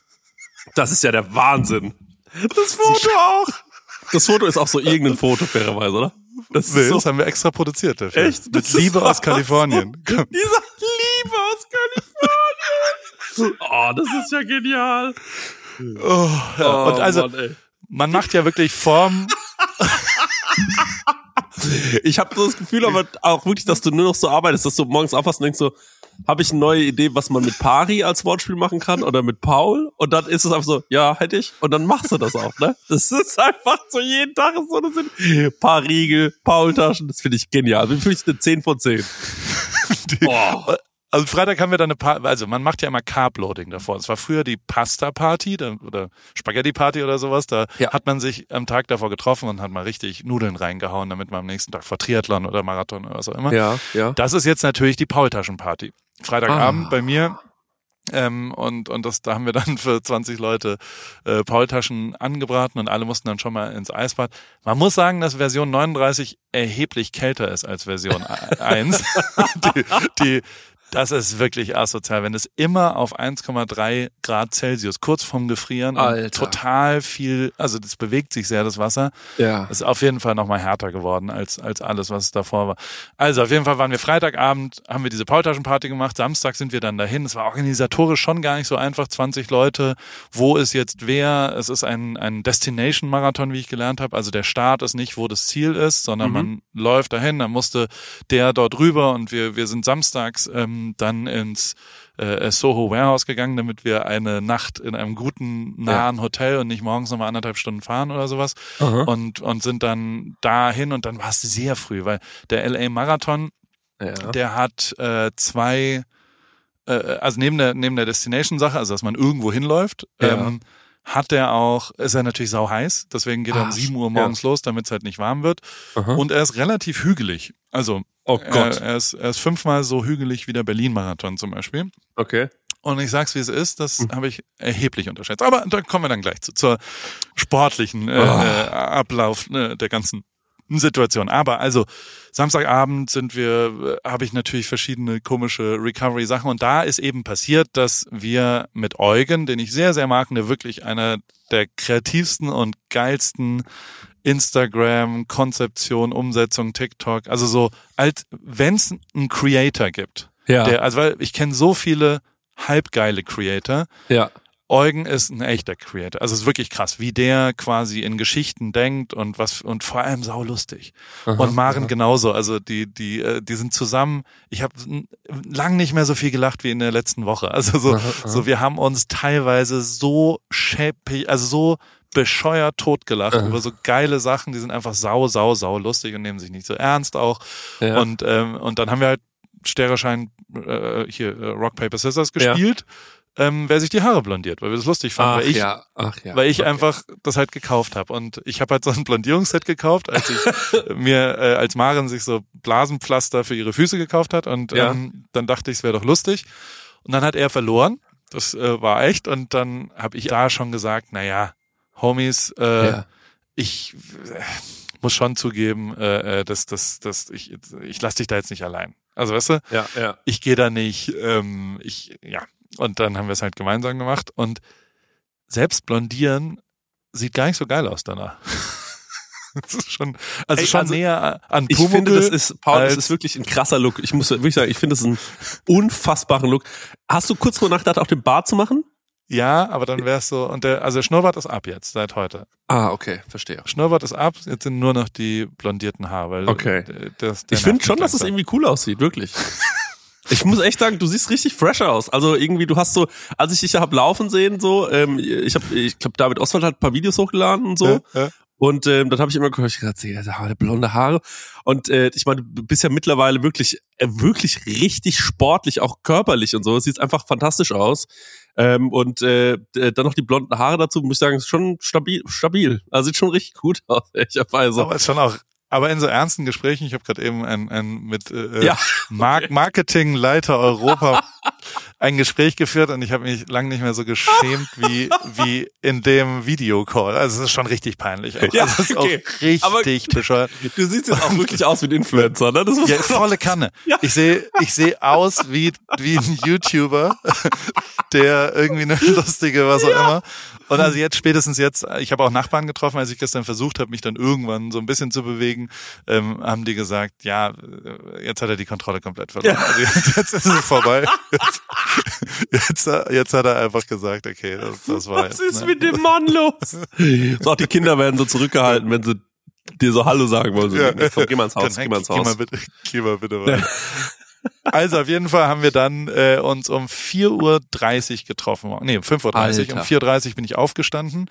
Speaker 2: Das ist ja der Wahnsinn.
Speaker 1: Das Foto auch.
Speaker 2: Das Foto ist auch so irgendein Foto, fairerweise, oder?
Speaker 1: Das, nee, so das haben wir extra produziert dafür.
Speaker 2: Echt?
Speaker 1: Mit Liebe aus Kalifornien.
Speaker 2: So, dieser Liebe aus Kalifornien. Oh, das ist ja genial.
Speaker 1: Oh, ja. oh, Und also, Mann, man macht ja wirklich Form.
Speaker 2: ich habe so das Gefühl, aber auch wirklich, dass du nur noch so arbeitest, dass du morgens aufwachst und denkst so, habe ich eine neue Idee, was man mit Pari als Wortspiel machen kann oder mit Paul und dann ist es einfach so, ja, hätte ich und dann machst du das auch, ne? Das ist einfach so jeden Tag so, das sind paar Riegel, Paul-Taschen, das finde ich genial. Wie finde ich eine 10 von 10?
Speaker 1: Boah. Also Freitag haben wir dann eine Party, also man macht ja immer Carb-Loading davor. Es war früher die Pasta-Party oder Spaghetti-Party oder sowas. Da ja. hat man sich am Tag davor getroffen und hat mal richtig Nudeln reingehauen, damit man am nächsten Tag vor Triathlon oder Marathon oder was auch immer.
Speaker 2: Ja, ja.
Speaker 1: Das ist jetzt natürlich die Paultaschen-Party. Freitagabend ah. bei mir. Ähm, und und das, da haben wir dann für 20 Leute äh, Paultaschen angebraten und alle mussten dann schon mal ins Eisbad. Man muss sagen, dass Version 39 erheblich kälter ist als Version 1. die, die, das ist wirklich asozial, wenn es immer auf 1,3 Grad Celsius kurz vorm Gefrieren total viel, also das bewegt sich sehr das Wasser.
Speaker 2: Ja.
Speaker 1: ist auf jeden Fall nochmal härter geworden als als alles, was davor war. Also auf jeden Fall waren wir Freitagabend, haben wir diese Paultaschenparty gemacht. Samstag sind wir dann dahin. Es war organisatorisch schon gar nicht so einfach. 20 Leute. Wo ist jetzt wer? Es ist ein ein Destination Marathon, wie ich gelernt habe. Also der Start ist nicht, wo das Ziel ist, sondern mhm. man läuft dahin. Dann musste der dort rüber und wir wir sind samstags ähm, dann ins äh, Soho Warehouse gegangen, damit wir eine Nacht in einem guten, nahen ja. Hotel und nicht morgens nochmal anderthalb Stunden fahren oder sowas. Und, und sind dann dahin und dann war es sehr früh, weil der LA Marathon, ja. der hat äh, zwei, äh, also neben der, neben der Destination-Sache, also dass man irgendwo hinläuft, ja. ähm, hat er auch, ist er natürlich sau heiß, deswegen geht er um 7 Uhr morgens ja. los, damit es halt nicht warm wird. Aha. Und er ist relativ hügelig. Also
Speaker 2: Oh Gott.
Speaker 1: Er, er, ist, er ist fünfmal so hügelig wie der Berlin-Marathon zum Beispiel.
Speaker 2: Okay.
Speaker 1: Und ich sag's wie es ist, das hm. habe ich erheblich unterschätzt. Aber da kommen wir dann gleich zu, zur sportlichen äh, oh. äh, Ablauf äh, der ganzen Situation. Aber also Samstagabend sind wir, äh, habe ich natürlich verschiedene komische Recovery-Sachen und da ist eben passiert, dass wir mit Eugen, den ich sehr, sehr mag, der wirklich einer der kreativsten und geilsten Instagram, Konzeption, Umsetzung, TikTok, also so, als wenn es einen Creator gibt.
Speaker 2: Ja.
Speaker 1: Der, also weil ich kenne so viele halbgeile Creator.
Speaker 2: Ja.
Speaker 1: Eugen ist ein echter Creator. Also es ist wirklich krass, wie der quasi in Geschichten denkt und was und vor allem saulustig. und Maren genauso. Also die die äh, die sind zusammen. Ich habe lang nicht mehr so viel gelacht wie in der letzten Woche. Also so so wir haben uns teilweise so schäppig, also so bescheuert totgelacht
Speaker 2: Aha.
Speaker 1: über so geile Sachen. Die sind einfach sau sau sau lustig und nehmen sich nicht so ernst auch.
Speaker 2: Ja.
Speaker 1: Und ähm, und dann haben wir halt Stereoschein äh, hier äh, Rock Paper Scissors
Speaker 2: Ja.
Speaker 1: gespielt. Ähm, wer sich die Haare blondiert, weil wir das lustig fanden,
Speaker 2: Ach
Speaker 1: weil ich
Speaker 2: ja, ach ja.
Speaker 1: weil ich
Speaker 2: Okay.
Speaker 1: einfach das halt gekauft habe und ich habe halt so ein Blondierungsset gekauft, als ich mir äh, als Maren sich so Blasenpflaster für ihre Füße gekauft hat und
Speaker 2: Ja.
Speaker 1: ähm, dann dachte ich, es wäre doch lustig und dann hat er verloren, das äh, war echt und dann habe ich da schon gesagt, na ja, Homies, äh,
Speaker 2: Ja.
Speaker 1: ich äh, muss schon zugeben, äh, äh, dass dass dass ich ich lass dich da jetzt nicht allein. Also weißt du,
Speaker 2: Ja, ja.
Speaker 1: ich gehe da nicht, ähm, ich, ja. Und dann haben wir es halt gemeinsam gemacht und selbst blondieren sieht gar nicht so geil aus danach. das ist schon, also
Speaker 2: Ey,
Speaker 1: schon
Speaker 2: also
Speaker 1: näher an
Speaker 2: Ich
Speaker 1: Pumuckl
Speaker 2: finde, das ist, Paul, das ist wirklich ein krasser Look. Ich muss wirklich sagen, ich finde das einen unfassbaren Look. Hast du kurz vor nachgedacht, auch den Bart zu machen?
Speaker 1: Ja, aber dann wär's so, und der, also der Schnurrbart ist ab jetzt, seit heute.
Speaker 2: Ah, okay, verstehe.
Speaker 1: Schnurrbart ist ab, jetzt sind nur noch die blondierten Haare,
Speaker 2: Okay.
Speaker 1: das, der
Speaker 2: Ich finde schon, dass es
Speaker 1: langsam.
Speaker 2: irgendwie cool aussieht, wirklich. Ich muss echt sagen, du siehst richtig fresh aus. Also irgendwie, du hast so, als ich dich hab laufen sehen, so, ähm, ich habe, ich glaube, David Oswald hat ein paar Videos hochgeladen und so.
Speaker 1: Ja, ja.
Speaker 2: Und ähm, dann habe ich immer gehört, ich gedacht, ja, da hat er blonde Haare. Und äh, ich meine, du bist ja mittlerweile wirklich, äh, wirklich richtig sportlich, auch körperlich und so. Es sieht einfach fantastisch aus. Ähm, und äh, dann noch die blonden Haare dazu, muss ich sagen, ist schon stabil. stabil. Also sieht schon richtig gut aus, ehrlicherweise.
Speaker 1: Aber ist schon auch, aber in so ernsten Gesprächen, ich habe gerade eben ein, ein mit äh,
Speaker 2: Ja,
Speaker 1: Mark Marketingleiter Europa ein Gespräch geführt und ich habe mich lang nicht mehr so geschämt wie wie in dem Videocall. Also es ist schon richtig peinlich. Auch.
Speaker 2: Ja,
Speaker 1: also es ist
Speaker 2: okay.
Speaker 1: auch richtig
Speaker 2: Aber-
Speaker 1: bescheuert.
Speaker 2: Du siehst jetzt auch wirklich aus wie ein Influencer, ne? Das
Speaker 1: Ja, volle Kanne.
Speaker 2: Ja.
Speaker 1: Ich sehe ich sehe aus wie wie ein YouTuber, der irgendwie eine lustige was auch immer. Und also jetzt spätestens jetzt, ich habe auch Nachbarn getroffen, als ich gestern versucht habe, mich dann irgendwann so ein bisschen zu bewegen, ähm, haben die gesagt, ja, äh, jetzt hat er die Kontrolle komplett verloren.
Speaker 2: Ja.
Speaker 1: Also jetzt, jetzt ist es vorbei. Jetzt, jetzt, jetzt hat er einfach gesagt, okay, das, das war
Speaker 2: Was
Speaker 1: jetzt,
Speaker 2: ist
Speaker 1: ne?
Speaker 2: mit dem Mann los? So, auch die Kinder werden so zurückgehalten, wenn sie dir so Hallo sagen wollen. So,
Speaker 1: Ja.
Speaker 2: Komm, geh mal ins Haus,
Speaker 1: Dann,
Speaker 2: geh mal ins
Speaker 1: Geh mal
Speaker 2: Haus.
Speaker 1: bitte, geh mal bitte weiter. Also auf jeden Fall haben wir dann äh, uns um 4.30 Uhr getroffen. Nee, um 5.30 Uhr. Um 4.30 Uhr bin ich aufgestanden.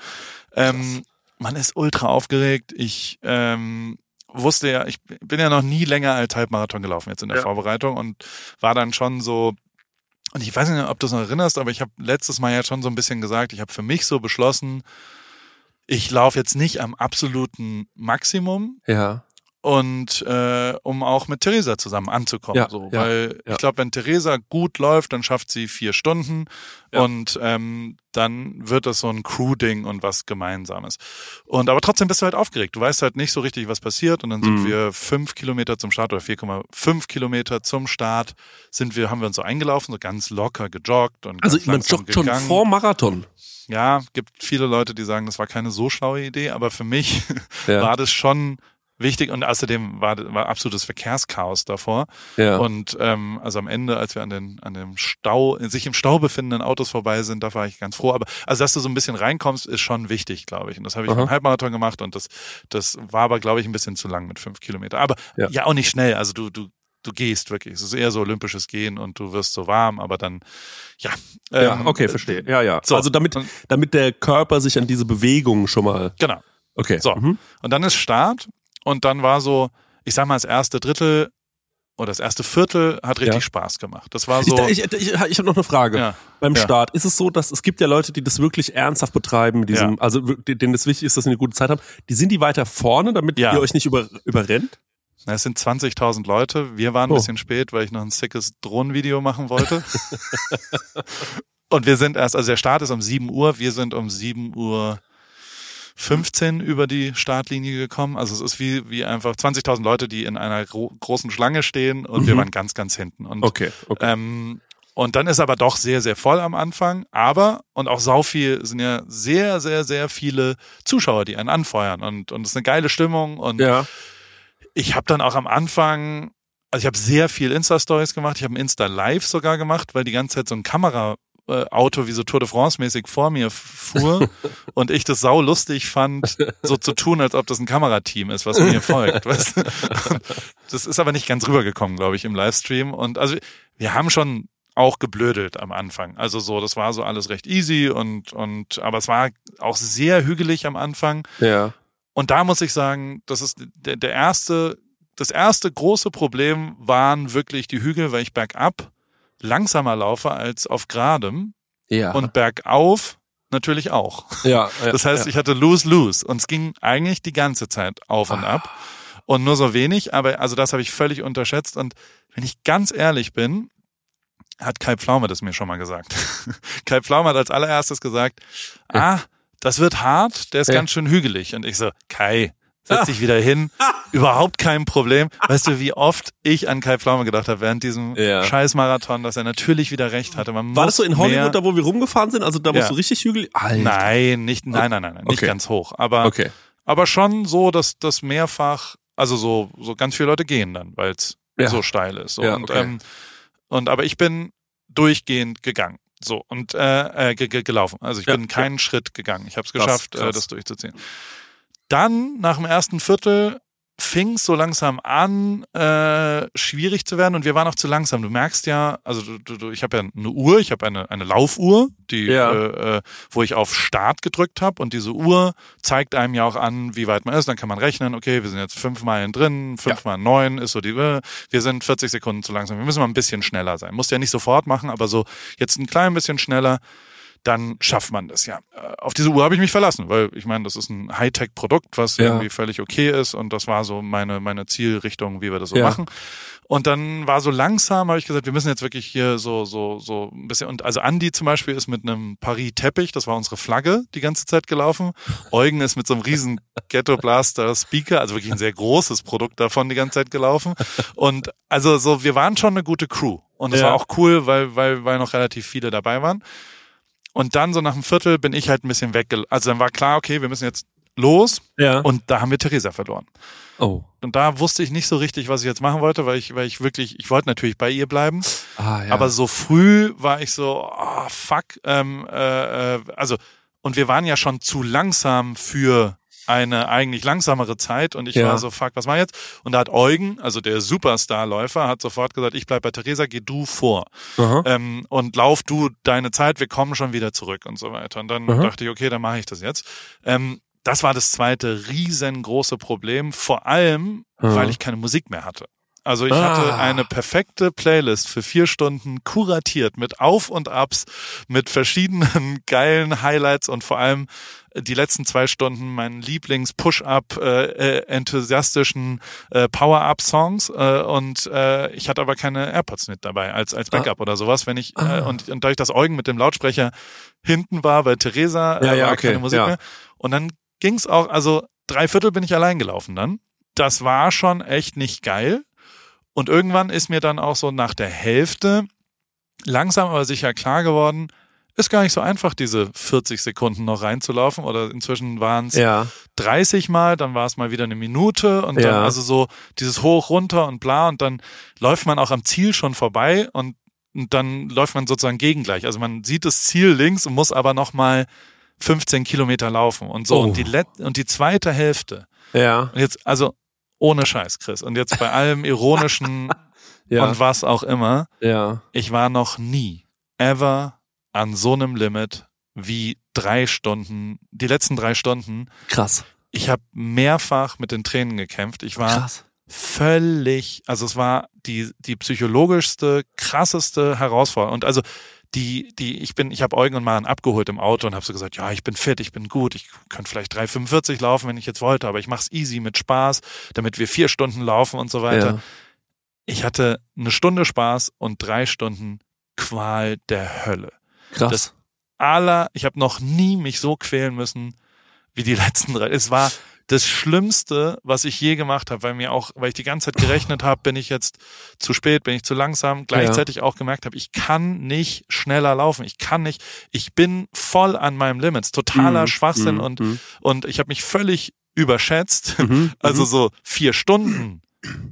Speaker 1: Ähm, man ist ultra aufgeregt. Ich ähm, wusste ja, ich bin ja noch nie länger als Halbmarathon gelaufen jetzt in der
Speaker 2: Ja.
Speaker 1: Vorbereitung und war dann schon so und ich weiß nicht, ob du es noch erinnerst, aber ich habe letztes Mal ja schon so ein bisschen gesagt, ich habe für mich so beschlossen, ich laufe jetzt nicht am absoluten Maximum,
Speaker 2: Ja.
Speaker 1: Und äh, um auch mit Theresa zusammen anzukommen.
Speaker 2: Ja,
Speaker 1: so,
Speaker 2: ja,
Speaker 1: weil
Speaker 2: ja.
Speaker 1: ich glaube, wenn Theresa gut läuft, dann schafft sie vier Stunden
Speaker 2: Ja.
Speaker 1: und ähm, dann wird das so ein Crew-Ding und was Gemeinsames. Und aber trotzdem bist du halt aufgeregt. Du weißt halt nicht so richtig, was passiert. Und dann sind
Speaker 2: Mhm.
Speaker 1: wir fünf Kilometer zum Start oder 4,5 Kilometer zum Start sind wir, haben wir uns so eingelaufen, so ganz locker gejoggt und
Speaker 2: Also man joggt schon
Speaker 1: gegangen.
Speaker 2: vor Marathon.
Speaker 1: Ja, gibt viele Leute, die sagen, das war keine so schlaue Idee, aber für mich war das schon wichtig und außerdem war, war absolutes Verkehrschaos davor.
Speaker 2: Ja.
Speaker 1: Und ähm, also am Ende, als wir an den an dem Stau, sich im Stau befindenden Autos vorbei sind, da war ich ganz froh. Aber also dass du so ein bisschen reinkommst, ist schon wichtig, glaube ich. Und das habe ich
Speaker 2: Aha.
Speaker 1: beim Halbmarathon gemacht und das das war aber, glaube ich, ein bisschen zu lang mit fünf Kilometer. Aber
Speaker 2: Ja.
Speaker 1: ja, auch nicht schnell. Also du du du gehst wirklich. Es ist eher so olympisches Gehen und du wirst so warm, aber dann ja.
Speaker 2: ja,
Speaker 1: ähm,
Speaker 2: okay, verstehe. Ja, ja.
Speaker 1: so.
Speaker 2: Also damit, damit der Körper sich an diese Bewegungen schon mal.
Speaker 1: Genau.
Speaker 2: Okay.
Speaker 1: So.
Speaker 2: Mhm.
Speaker 1: Und dann ist Start und dann war so, ich sag mal, das erste Drittel oder das erste Viertel hat richtig
Speaker 2: Ja.
Speaker 1: Spaß gemacht. Das war so.
Speaker 2: Ich, ich, ich, ich habe noch eine Frage.
Speaker 1: ja,
Speaker 2: Beim
Speaker 1: Ja.
Speaker 2: Start ist es so, dass es gibt ja Leute, die das wirklich ernsthaft betreiben, mit diesem, also denen es wichtig ist, dass sie eine gute Zeit haben. Die sind die weiter vorne, damit ihr euch nicht über, überrennt?
Speaker 1: Na, es sind 20.000 Leute. Wir waren ein
Speaker 2: Oh.
Speaker 1: bisschen spät, weil ich noch ein sickes Drohnenvideo machen wollte. und wir sind erst, also der Start ist um 7 Uhr, wir sind um 7 Uhr 15 über die Startlinie gekommen. Also es ist wie, wie einfach 20.000 Leute, die in einer gro großen Schlange stehen und wir
Speaker 2: Mhm.
Speaker 1: waren ganz, ganz hinten. Und
Speaker 2: Okay, okay.
Speaker 1: Ähm, und dann ist aber doch sehr, sehr voll am Anfang. Aber, und auch sau viel, sind ja sehr, sehr, sehr viele Zuschauer, die einen anfeuern. Und, und es ist eine geile Stimmung. Und
Speaker 2: ja.
Speaker 1: ich habe dann auch am Anfang, also ich habe sehr viel Insta-Stories gemacht. Ich habe ein Insta-Live sogar gemacht, weil die ganze Zeit so ein Kamera Auto wie so Tour de France mäßig vor mir fuhr und ich das sau lustig fand, so zu tun, als ob das ein Kamerateam ist, was mir folgt. Weißt? Das ist aber nicht ganz rübergekommen, glaube ich, im Livestream. Und also wir haben schon auch geblödelt am Anfang. Also so, das war so alles recht easy und und aber es war auch sehr hügelig am Anfang.
Speaker 2: Ja.
Speaker 1: Und da muss ich sagen, das ist der, der erste, das erste große Problem waren wirklich die Hügel, weil ich bergab langsamer laufe als auf geradem
Speaker 2: Ja.
Speaker 1: und bergauf natürlich auch.
Speaker 2: ja, ja,
Speaker 1: Das heißt,
Speaker 2: ja.
Speaker 1: ich hatte lose-lose und es ging eigentlich die ganze Zeit auf und ab und nur so wenig, aber also das habe ich völlig unterschätzt und wenn ich ganz ehrlich bin, hat Kai Pflaume das mir schon mal gesagt. Kai Pflaume hat als allererstes gesagt, ah, das wird hart, der ist
Speaker 2: Ja.
Speaker 1: ganz schön hügelig und ich so, Kai, setz dich wieder hin, überhaupt kein Problem. Weißt du, wie oft ich an Kai Pflaume gedacht habe während diesem
Speaker 2: Ja.
Speaker 1: Scheißmarathon, dass er natürlich wieder recht hatte. Man
Speaker 2: War das so in Hollywood, da wo wir rumgefahren sind? Also da
Speaker 1: Ja.
Speaker 2: so richtig hügelig? Alter.
Speaker 1: Nein, nicht, nein, nein, nein, nein nicht
Speaker 2: Okay.
Speaker 1: ganz hoch. Aber
Speaker 2: Okay.
Speaker 1: aber schon so, dass das mehrfach, also so, so ganz viele Leute gehen dann, weil es
Speaker 2: Ja.
Speaker 1: so steil ist. So.
Speaker 2: Ja,
Speaker 1: und,
Speaker 2: okay.
Speaker 1: ähm, und aber ich bin durchgehend gegangen. So und äh, äh, ge ge gelaufen. Also ich bin keinen Schritt gegangen. Ich habe es
Speaker 2: Krass,
Speaker 1: geschafft, äh,
Speaker 2: krass.
Speaker 1: das durchzuziehen. Dann nach dem ersten Viertel fing es so langsam an, äh, schwierig zu werden und wir waren auch zu langsam. Du merkst ja, also du, du, ich habe ja eine Uhr, ich habe eine, eine Laufuhr, die,
Speaker 2: Ja.
Speaker 1: äh, äh, wo ich auf Start gedrückt habe und diese Uhr zeigt einem ja auch an, wie weit man ist. Dann kann man rechnen, okay, wir sind jetzt fünf Meilen drin, fünf mal neun ist so die, äh, wir sind 40 Sekunden zu langsam. Wir müssen mal ein bisschen schneller sein. Musst ja nicht sofort machen, aber so jetzt ein klein bisschen schneller dann schafft man das ja. Äh, Auf diese Uhr habe ich mich verlassen, weil ich meine, das ist ein Hightech-Produkt, was
Speaker 2: Ja.
Speaker 1: irgendwie völlig okay ist und das war so meine meine Zielrichtung, wie wir das so
Speaker 2: Ja.
Speaker 1: machen. Und dann war so langsam, habe ich gesagt, wir müssen jetzt wirklich hier so so so ein bisschen und also Andy zum Beispiel ist mit einem Paris Teppich, das war unsere Flagge, die ganze Zeit gelaufen. Eugen ist mit so einem riesen Ghetto Blaster Speaker, also wirklich ein sehr großes Produkt davon die ganze Zeit gelaufen. Und also so, wir waren schon eine gute Crew und es
Speaker 2: Ja.
Speaker 1: war auch cool, weil weil weil noch relativ viele dabei waren. Und dann so nach einem Viertel bin ich halt ein bisschen wegge... Also dann war klar, okay, wir müssen jetzt los.
Speaker 2: Ja.
Speaker 1: Und da haben wir Theresa verloren.
Speaker 2: oh.
Speaker 1: Und da wusste ich nicht so richtig, was ich jetzt machen wollte, weil ich, weil ich wirklich, ich wollte natürlich bei ihr bleiben.
Speaker 2: Ah, ja.
Speaker 1: Aber so früh war ich so, oh, fuck. Ähm, äh, äh, also, und wir waren ja schon zu langsam für eine eigentlich langsamere Zeit und ich
Speaker 2: Ja.
Speaker 1: war so, fuck, was mach ich jetzt? Und da hat Eugen, also der Superstar-Läufer, hat sofort gesagt, ich bleib bei Theresa, geh du vor
Speaker 2: Aha.
Speaker 1: ähm, und lauf du deine Zeit, wir kommen schon wieder zurück und so weiter. Und dann
Speaker 2: Mhm.
Speaker 1: dachte ich, okay, dann mache ich das jetzt. Ähm, das war das zweite riesengroße Problem, vor allem,
Speaker 2: Mhm.
Speaker 1: weil ich keine Musik mehr hatte. Also ich
Speaker 2: Ah.
Speaker 1: hatte eine perfekte Playlist für vier Stunden kuratiert mit Auf und Abs, mit verschiedenen geilen Highlights und vor allem die letzten zwei Stunden meinen Lieblings-Push-Up, äh, äh, enthusiastischen äh, Power-Up-Songs äh, und äh, ich hatte aber keine AirPods mit dabei als als Backup oder sowas, wenn ich äh,
Speaker 2: Ah.
Speaker 1: und, und dadurch, dass Eugen mit dem Lautsprecher hinten war, weil Theresa äh,
Speaker 2: Ja, ja,
Speaker 1: war
Speaker 2: okay,
Speaker 1: keine Musik
Speaker 2: ja.
Speaker 1: mehr und dann ging's auch, also drei Viertel bin ich allein gelaufen dann. Das war schon echt nicht geil. Und irgendwann ist mir dann auch so nach der Hälfte langsam aber sicher klar geworden, ist gar nicht so einfach, diese 40 Sekunden noch reinzulaufen. Oder inzwischen waren es
Speaker 2: Ja.
Speaker 1: 30 Mal, dann war es mal wieder eine Minute und dann
Speaker 2: Ja.
Speaker 1: also so dieses hoch, runter und bla und dann läuft man auch am Ziel schon vorbei und, und dann läuft man sozusagen gegengleich. Also man sieht das Ziel links und muss aber noch mal 15 Kilometer laufen und so.
Speaker 2: Oh.
Speaker 1: Und die Let und die zweite Hälfte.
Speaker 2: Ja.
Speaker 1: Und jetzt, also ohne Scheiß, Chris. Und jetzt bei allem ironischen
Speaker 2: Ja.
Speaker 1: und was auch immer,
Speaker 2: ja.
Speaker 1: ich war noch nie, ever an so einem Limit wie drei Stunden, die letzten drei Stunden.
Speaker 2: Krass.
Speaker 1: Ich habe mehrfach mit den Tränen gekämpft. Ich war
Speaker 2: Krass.
Speaker 1: völlig, also es war die die psychologischste, krasseste Herausforderung. Und also die die ich bin, ich habe Eugen und Maren abgeholt im Auto und habe so gesagt, ja, ich bin fit, ich bin gut, ich könnte vielleicht 3,45 laufen, wenn ich jetzt wollte, aber ich mach's easy mit Spaß, damit wir vier Stunden laufen und so weiter.
Speaker 2: Ja.
Speaker 1: Ich hatte eine Stunde Spaß und drei Stunden Qual der Hölle.
Speaker 2: Krass.
Speaker 1: Das- aller, ich habe noch nie mich so quälen müssen wie die letzten drei. Es war das Schlimmste, was ich je gemacht habe, weil mir auch, weil ich die ganze Zeit gerechnet habe, bin ich jetzt zu spät, bin ich zu langsam, gleichzeitig auch gemerkt habe, ich kann nicht schneller laufen, ich kann nicht, ich bin voll an meinem Limits, totaler
Speaker 2: Mhm,
Speaker 1: Schwachsinn
Speaker 2: mhm,
Speaker 1: und
Speaker 2: mhm.
Speaker 1: und ich habe mich völlig überschätzt.
Speaker 2: Mhm,
Speaker 1: Also
Speaker 2: mhm.
Speaker 1: so vier Stunden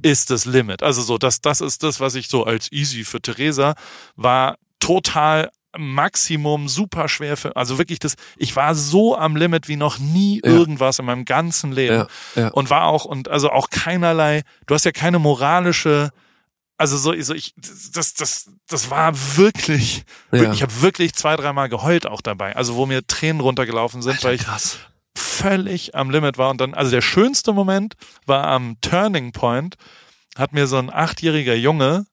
Speaker 1: ist das Limit. Also so, das, das ist das, was ich so als easy für Theresa war total Maximum super schwer für, also wirklich das, ich war so am Limit wie noch nie
Speaker 2: Ja.
Speaker 1: irgendwas in meinem ganzen Leben.
Speaker 2: Ja, ja.
Speaker 1: Und war auch, und also auch keinerlei, du hast ja keine moralische, also so, so ich, das, das, das war wirklich,
Speaker 2: Ja.
Speaker 1: ich habe wirklich zwei, dreimal geheult auch dabei. Also wo mir Tränen runtergelaufen sind, weil ich
Speaker 2: krass.
Speaker 1: völlig am Limit war. Und dann, also der schönste Moment war am Turning Point, hat mir so ein achtjähriger Junge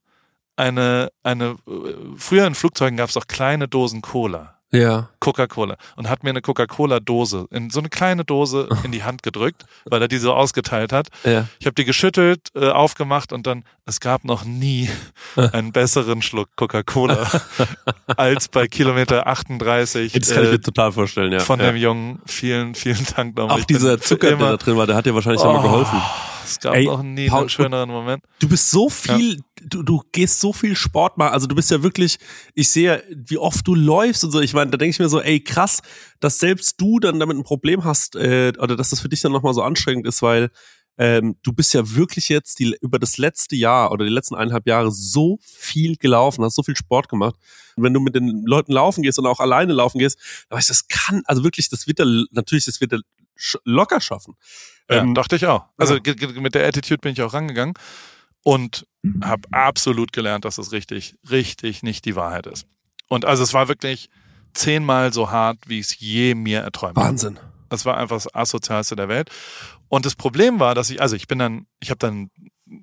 Speaker 1: eine, eine, äh, früher in Flugzeugen gab es auch kleine Dosen Cola.
Speaker 2: Ja.
Speaker 1: Coca-Cola und hat mir eine Coca-Cola-Dose in so eine kleine Dose in die Hand gedrückt, weil er die so ausgeteilt hat.
Speaker 2: Ja.
Speaker 1: Ich habe die geschüttelt, äh, aufgemacht und dann, es gab noch nie einen besseren Schluck Coca-Cola als bei Kilometer 38
Speaker 2: Das kann ich
Speaker 1: äh,
Speaker 2: mir total vorstellen, ja.
Speaker 1: von
Speaker 2: ja.
Speaker 1: dem Jungen. Vielen, vielen Dank nochmal.
Speaker 2: Auch
Speaker 1: Ich
Speaker 2: dieser Zucker, der da drin war, der hat dir wahrscheinlich nochmal
Speaker 1: Oh,
Speaker 2: geholfen.
Speaker 1: Es gab
Speaker 2: Ey,
Speaker 1: noch nie
Speaker 2: Paul,
Speaker 1: einen schöneren Moment.
Speaker 2: Du bist so viel, du, du gehst so viel Sport machen. Also du bist ja wirklich, ich sehe, wie oft du läufst und so. Ich meine, da denke ich mir so, ey, krass, dass selbst du dann damit ein Problem hast, äh, oder dass das für dich dann nochmal so anstrengend ist, weil ähm, du bist ja wirklich jetzt die, über das letzte Jahr oder die letzten eineinhalb Jahre so viel gelaufen, hast so viel Sport gemacht. Und wenn du mit den Leuten laufen gehst und auch alleine laufen gehst, dann weißt du, das kann, also wirklich, das wird er, natürlich, das wird er sch- locker schaffen.
Speaker 1: Ja,
Speaker 2: Ähm,
Speaker 1: dachte ich auch. Also
Speaker 2: ja.
Speaker 1: mit der Attitude bin ich auch rangegangen und habe absolut gelernt, dass es richtig, richtig nicht die Wahrheit ist. Und also es war wirklich zehnmal so hart, wie ich es je mir erträumt habe.
Speaker 2: Wahnsinn.
Speaker 1: Das war einfach das asozialste der Welt. Und das Problem war, dass ich, also ich bin dann, ich habe dann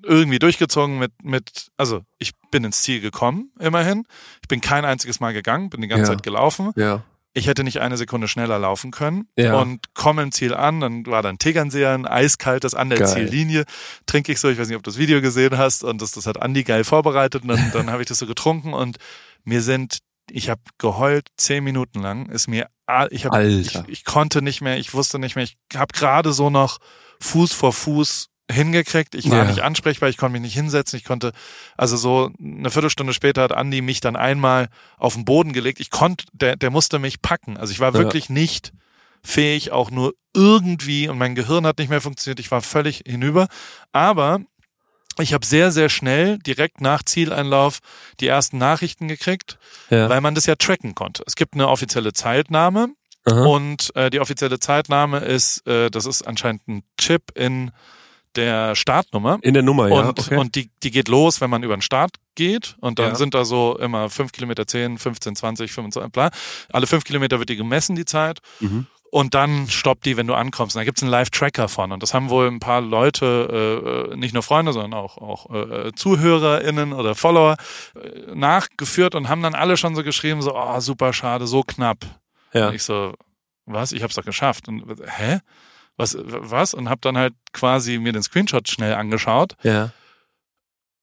Speaker 1: irgendwie durchgezogen mit, mit, also ich bin ins Ziel gekommen, immerhin. Ich bin kein einziges Mal gegangen, bin die ganze
Speaker 2: Ja.
Speaker 1: Zeit gelaufen.
Speaker 2: Ja.
Speaker 1: Ich hätte nicht eine Sekunde schneller laufen können
Speaker 2: Ja.
Speaker 1: und komme im Ziel an, dann war dann Tegernseer, ein eiskaltes an der
Speaker 2: Geil.
Speaker 1: Ziellinie, trinke ich so, ich weiß nicht, ob du das Video gesehen hast und das, das hat Andi geil vorbereitet und dann, dann habe ich das so getrunken und mir sind, ich habe geheult zehn Minuten lang, ist mir, ich habe, ich, ich konnte nicht mehr, ich wusste nicht mehr, ich habe gerade so noch Fuß vor Fuß hingekriegt. Ich war
Speaker 2: Ja.
Speaker 1: nicht ansprechbar, ich konnte mich nicht hinsetzen, ich konnte, also so eine Viertelstunde später hat Andi mich dann einmal auf den Boden gelegt. Ich konnte, der, der musste mich packen. Also ich war
Speaker 2: Ja.
Speaker 1: wirklich nicht fähig, auch nur irgendwie, und mein Gehirn hat nicht mehr funktioniert, ich war völlig hinüber. Aber ich habe sehr, sehr schnell, direkt nach Zieleinlauf, die ersten Nachrichten gekriegt,
Speaker 2: Ja.
Speaker 1: weil man das ja tracken konnte. Es gibt eine offizielle Zeitnahme,
Speaker 2: Aha.
Speaker 1: und äh, die offizielle Zeitnahme ist, äh, das ist anscheinend ein Chip in der Startnummer.
Speaker 2: In der Nummer, ja.
Speaker 1: Und,
Speaker 2: okay.
Speaker 1: und die, die geht los, wenn man über den Start geht. Und dann
Speaker 2: Ja.
Speaker 1: sind da so immer 5 Kilometer 10, 15, 20, 25, bla. Alle 5 Kilometer wird die gemessen, die Zeit.
Speaker 2: Mhm.
Speaker 1: Und dann stoppt die, wenn du ankommst. Und da gibt's einen Live-Tracker von. Und das haben wohl ein paar Leute, äh, nicht nur Freunde, sondern auch, auch äh, ZuhörerInnen oder Follower äh, nachgeführt und haben dann alle schon so geschrieben, so, oh, super schade, so knapp.
Speaker 2: ja.
Speaker 1: Und ich so, was? Ich hab's doch geschafft. Und hä? Was? Was? Und hab dann halt quasi mir den Screenshot schnell angeschaut.
Speaker 2: ja.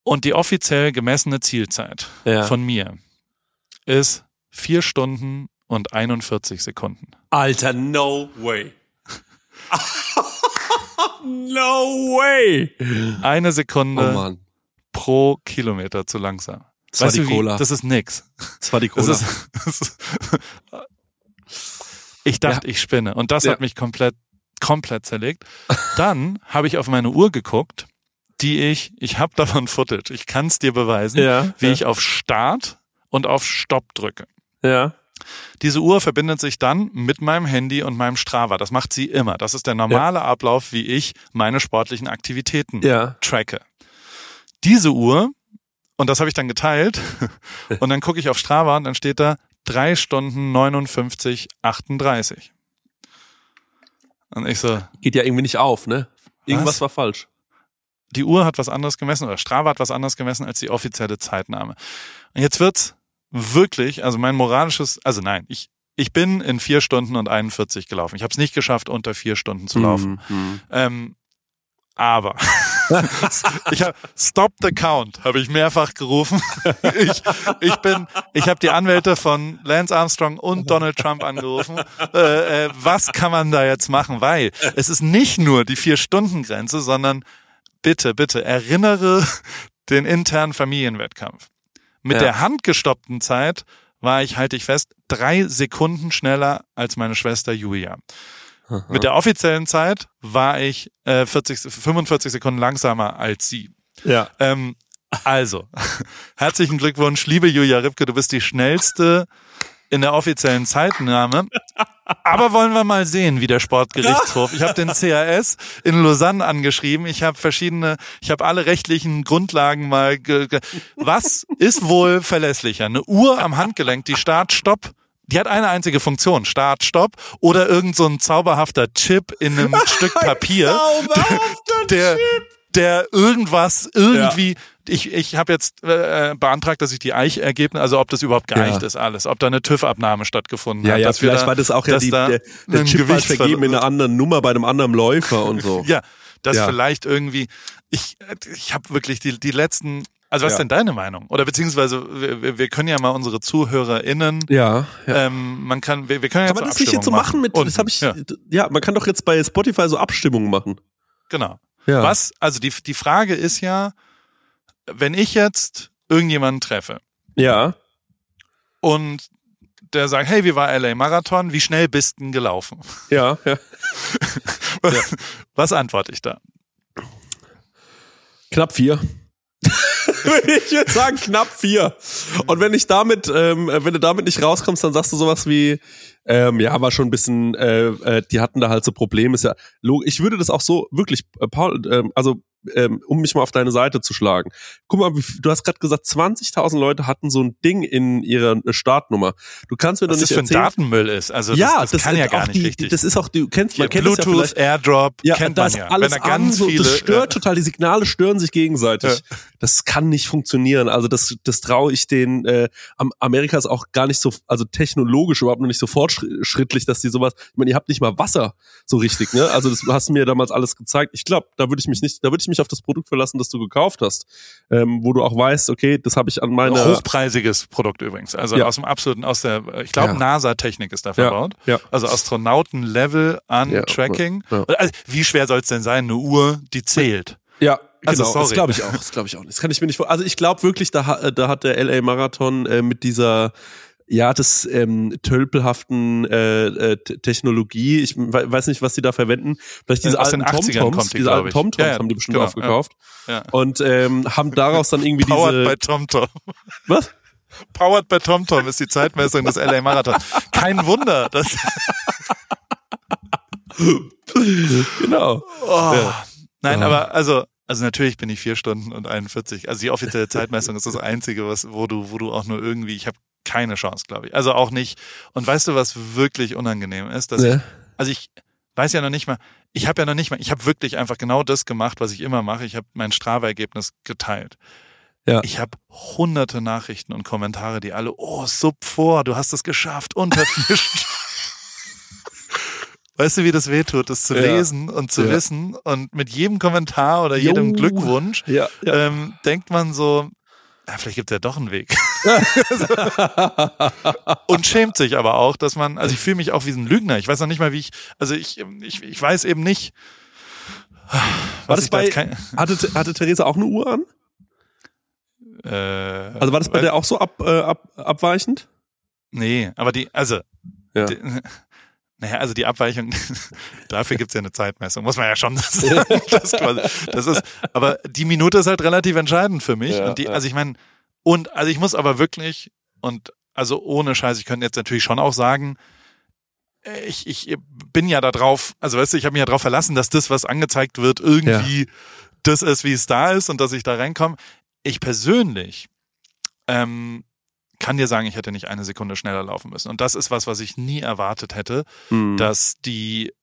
Speaker 1: Und die offiziell gemessene Zielzeit
Speaker 2: Ja.
Speaker 1: von mir ist vier Stunden und 41 Sekunden.
Speaker 2: Alter, no way. no way.
Speaker 1: Eine
Speaker 2: Oh
Speaker 1: Sekunde
Speaker 2: Mann.
Speaker 1: pro Kilometer zu langsam.
Speaker 2: Das war
Speaker 1: Weißt
Speaker 2: die
Speaker 1: du, wie-
Speaker 2: Cola.
Speaker 1: Das ist nix.
Speaker 2: Das war die
Speaker 1: Das
Speaker 2: Cola.
Speaker 1: ist, das ist ich dachte, ich spinne. Und das
Speaker 2: Ja.
Speaker 1: hat mich komplett, komplett zerlegt. Dann habe ich auf meine Uhr geguckt, die ich, ich habe davon Footage, ich kann es dir beweisen,
Speaker 2: ja.
Speaker 1: wie
Speaker 2: ja.
Speaker 1: ich auf Start und auf Stopp drücke.
Speaker 2: Ja.
Speaker 1: Diese Uhr verbindet sich dann mit meinem Handy und meinem Strava. Das macht sie immer. Das ist der normale Ablauf, wie ich meine sportlichen Aktivitäten
Speaker 2: Ja.
Speaker 1: tracke. Diese Uhr, und das habe ich dann geteilt, und dann gucke ich auf Strava und dann steht da drei Stunden 59, 38. Und ich so,
Speaker 2: Geht ja irgendwie nicht auf, ne? Irgendwas
Speaker 1: Was?
Speaker 2: war falsch.
Speaker 1: die Uhr hat was anderes gemessen oder Strava hat was anderes gemessen als die offizielle Zeitnahme. Und jetzt wird's wirklich, also mein moralisches, also nein, ich ich bin in vier Stunden und 41 gelaufen. Ich habe es nicht geschafft, unter vier Stunden zu laufen.
Speaker 2: Mhm.
Speaker 1: Ähm, aber ich habe Stop the Count habe ich mehrfach gerufen. ich, ich bin, ich habe die Anwälte von Lance Armstrong und Donald Trump angerufen. Äh, äh, was kann man da jetzt machen? Weil es ist nicht nur die vier Stunden Grenze, sondern bitte, bitte erinnere den internen Familienwettkampf. Mit
Speaker 2: Ja.
Speaker 1: der handgestoppten Zeit war ich, halte ich fest, drei Sekunden schneller als meine Schwester Julia. Mit der offiziellen Zeit war ich äh, 40, 45 Sekunden langsamer als sie.
Speaker 2: Ja.
Speaker 1: Ähm, also, herzlichen Glückwunsch, liebe Julia Ripke, du bist die schnellste in der offiziellen Zeitnahme. Aber wollen wir mal sehen, wie der Sportgerichtshof. Ich habe den CAS in Lausanne angeschrieben. Ich habe verschiedene, ich habe alle rechtlichen Grundlagen mal. Ge, ge, was ist wohl verlässlicher? Eine Uhr am Handgelenk, die Start-Stopp die hat eine einzige Funktion, Start, Stopp oder irgend so ein zauberhafter Chip in einem Stück Papier, der, der irgendwas irgendwie, ja. ich, ich habe jetzt äh, beantragt, dass ich die Eichergebnisse, also ob das überhaupt geeicht ja. ist alles, ob da eine TÜV-Abnahme stattgefunden
Speaker 2: ja,
Speaker 1: hat.
Speaker 2: Ja, vielleicht da, war das auch ja die, da der, der Chip war vergeben in einer anderen Nummer bei einem anderen Läufer und so.
Speaker 1: ja, dass ja. vielleicht irgendwie, ich, ich habe wirklich die, die letzten also was ja. ist denn deine Meinung? Oder beziehungsweise wir, wir können ja mal unsere ZuhörerInnen.
Speaker 2: Ja.
Speaker 1: ja. Ähm, man kann, wir, wir können ja
Speaker 2: kann man das nicht jetzt so machen mit? Und, das habe ich. Ja. ja, man kann doch jetzt bei Spotify so Abstimmungen machen.
Speaker 1: Genau. Ja. Was? Also die die Frage ist ja, wenn ich jetzt irgendjemanden treffe.
Speaker 2: Ja.
Speaker 1: Und der sagt, hey, wie war LA Marathon? Wie schnell bist du gelaufen?
Speaker 2: Ja, ja.
Speaker 1: was, was antworte ich da?
Speaker 2: Knapp vier. ich würde sagen knapp vier. Und wenn ich damit, ähm, wenn du damit nicht rauskommst, dann sagst du sowas wie, ähm, ja, war schon ein bisschen, äh, äh, die hatten da halt so Probleme. Ist ja, ich würde das auch so wirklich, äh, Paul, äh, also ähm, um mich mal auf deine Seite zu schlagen. Guck mal, du hast gerade gesagt, 20.000 Leute hatten so ein Ding in ihrer äh, Startnummer. Du kannst mir doch nicht
Speaker 1: das für ein Datenmüll ist. Also
Speaker 2: ja,
Speaker 1: das, das,
Speaker 2: das
Speaker 1: kann ja gar nicht
Speaker 2: die,
Speaker 1: richtig.
Speaker 2: Das ist auch, du kennst, man kennt
Speaker 1: Bluetooth,
Speaker 2: das ja
Speaker 1: Airdrop,
Speaker 2: ja,
Speaker 1: kennt
Speaker 2: da
Speaker 1: man
Speaker 2: ist
Speaker 1: ja.
Speaker 2: alles
Speaker 1: Wenn da ganz
Speaker 2: an, so,
Speaker 1: viele,
Speaker 2: das stört
Speaker 1: ja.
Speaker 2: total, die Signale stören sich gegenseitig.
Speaker 1: Ja.
Speaker 2: Das kann nicht funktionieren. Also das, das traue ich den, äh, Amerika ist auch gar nicht so, also technologisch überhaupt noch nicht so fortschrittlich, dass die sowas, ich meine, ihr habt nicht mal Wasser so richtig, ne? Also das hast du mir damals alles gezeigt. Ich glaube, da würde ich mich nicht, da würde ich mich auf das Produkt verlassen, das du gekauft hast, ähm, wo du auch weißt, okay, das habe ich an meiner
Speaker 1: hochpreisiges Produkt übrigens, also ja. aus dem absoluten, aus der, ich glaube, ja. NASA-Technik ist da verbaut,
Speaker 2: ja.
Speaker 1: also Astronauten-Level an Tracking. Also, wie schwer soll es denn sein, eine Uhr, die zählt?
Speaker 2: Ja,
Speaker 1: also,
Speaker 2: genau,
Speaker 1: sorry.
Speaker 2: das glaube ich auch. Das glaube ich auch. Das kann ich mir nicht vor. Also ich glaube wirklich, da, da hat der LA Marathon äh, mit dieser ja, das ähm, tölpelhaften äh, äh, Technologie. Ich weiß nicht, was sie da verwenden. Vielleicht diese alten
Speaker 1: Tom-Toms.
Speaker 2: Die, diese alten Tom-Toms
Speaker 1: ja, ja,
Speaker 2: haben die bestimmt
Speaker 1: genau,
Speaker 2: aufgekauft.
Speaker 1: Ja.
Speaker 2: Und ähm, haben daraus dann irgendwie
Speaker 1: Powered
Speaker 2: diese...
Speaker 1: bei TomTom.
Speaker 2: Was?
Speaker 1: Powered bei TomTom ist die Zeitmessung des LA Marathon. Kein Wunder. Das
Speaker 2: genau.
Speaker 1: Oh. Nein, aber also also natürlich bin ich vier Stunden und 41. Also die offizielle Zeitmessung ist das Einzige, was, wo du, wo du auch nur irgendwie, ich habe keine Chance, glaube ich. Also auch nicht. Und weißt du, was wirklich unangenehm ist? Dass
Speaker 2: Ja.
Speaker 1: ich, also ich weiß ja noch nicht mal, ich habe ja noch nicht mal, ich habe wirklich einfach genau das gemacht, was ich immer mache. Ich habe mein Strava-Ergebnis geteilt.
Speaker 2: Ja.
Speaker 1: Ich habe hunderte Nachrichten und Kommentare, die alle, oh, sub vor, du hast es geschafft, unter. Weißt du, wie das wehtut, das zu
Speaker 2: Ja.
Speaker 1: lesen und zu
Speaker 2: Ja.
Speaker 1: wissen? Und mit jedem Kommentar oder jedem
Speaker 2: Jo.
Speaker 1: Glückwunsch
Speaker 2: ja.
Speaker 1: ähm, denkt man so, ja, vielleicht gibt es ja doch einen Weg. und schämt sich aber auch, dass man, also ich fühle mich auch wie ein Lügner. Ich weiß noch nicht mal, wie ich, also ich, ich, ich weiß eben nicht.
Speaker 2: War das
Speaker 1: da
Speaker 2: bei,
Speaker 1: kein-
Speaker 2: hatte, hatte Theresa auch eine Uhr an?
Speaker 1: äh,
Speaker 2: Also war das bei
Speaker 1: weil-
Speaker 2: der auch so ab, äh, ab, abweichend?
Speaker 1: Nee, aber die, also,
Speaker 2: Ja.
Speaker 1: die, naja, also die Abweichung, dafür gibt's ja eine Zeitmessung, muss man ja schon sagen. Das, das ist, aber die Minute ist halt relativ entscheidend für mich.
Speaker 2: Ja,
Speaker 1: und die,
Speaker 2: ja.
Speaker 1: also ich meine, und also ich muss aber wirklich, und also ohne Scheiß, ich könnte jetzt natürlich schon auch sagen, ich, ich bin ja da drauf, also weißt du, ich habe mich ja darauf verlassen, dass das, was angezeigt wird, irgendwie das ist, wie es da ist und dass ich da reinkomme. Ich persönlich ähm, kann dir sagen, ich hätte nicht eine Sekunde schneller laufen müssen. Und das ist was, was ich nie erwartet hätte,
Speaker 2: Hm.
Speaker 1: dass die,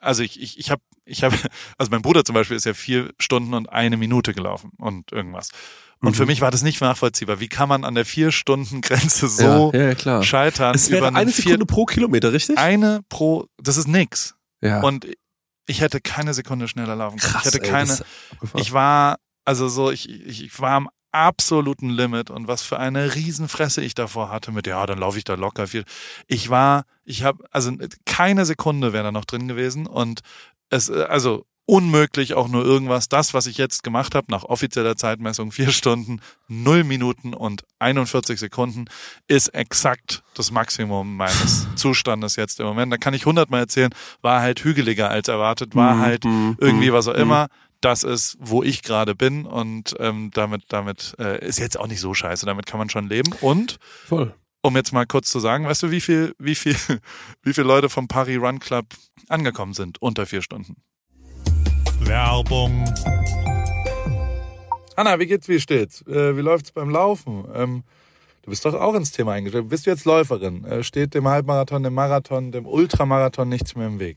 Speaker 1: also ich, ich, ich habe, ich habe, also mein Bruder zum Beispiel ist ja vier Stunden und eine Minute gelaufen und irgendwas. Und
Speaker 2: Mhm.
Speaker 1: für mich war das nicht nachvollziehbar. Wie kann man an der vier Stunden Grenze so
Speaker 2: ja, ja, klar.
Speaker 1: scheitern
Speaker 2: Es wäre eine
Speaker 1: vier,
Speaker 2: Sekunde pro Kilometer, richtig?
Speaker 1: eine pro, das ist nix.
Speaker 2: ja.
Speaker 1: Und ich hätte keine Sekunde schneller laufen können.
Speaker 2: Krass,
Speaker 1: ich hätte
Speaker 2: ey,
Speaker 1: keine,
Speaker 2: abgefahren.
Speaker 1: ich war, also so, ich, ich, ich war am absoluten Limit und was für eine Riesenfresse ich davor hatte mit, ja, dann laufe ich da locker viel. Ich war, ich habe, also keine Sekunde wäre da noch drin gewesen und es, also unmöglich auch nur irgendwas. Das, was ich jetzt gemacht habe, nach offizieller Zeitmessung, vier Stunden, null Minuten und 41 Sekunden, ist exakt das Maximum meines Zustandes jetzt im Moment. Da kann ich hundertmal erzählen, war halt hügeliger als erwartet, war
Speaker 2: Mhm,
Speaker 1: halt
Speaker 2: mhm,
Speaker 1: irgendwie was auch
Speaker 2: mhm.
Speaker 1: immer. Das ist, wo ich gerade bin und ähm, damit, damit äh, ist jetzt auch nicht so scheiße. Damit kann man schon leben. Und
Speaker 2: Voll.
Speaker 1: um jetzt mal kurz zu sagen, weißt du, wie viel, wie viel, wie viele Leute vom Paris Run Club angekommen sind unter vier Stunden? Werbung. Anna, wie geht's, wie steht's? Äh, wie läuft's beim Laufen? Ähm, du bist doch auch ins Thema eingestellt. Bist du jetzt Läuferin? Äh, steht dem Halbmarathon, dem Marathon, dem Ultramarathon nichts mehr im Weg?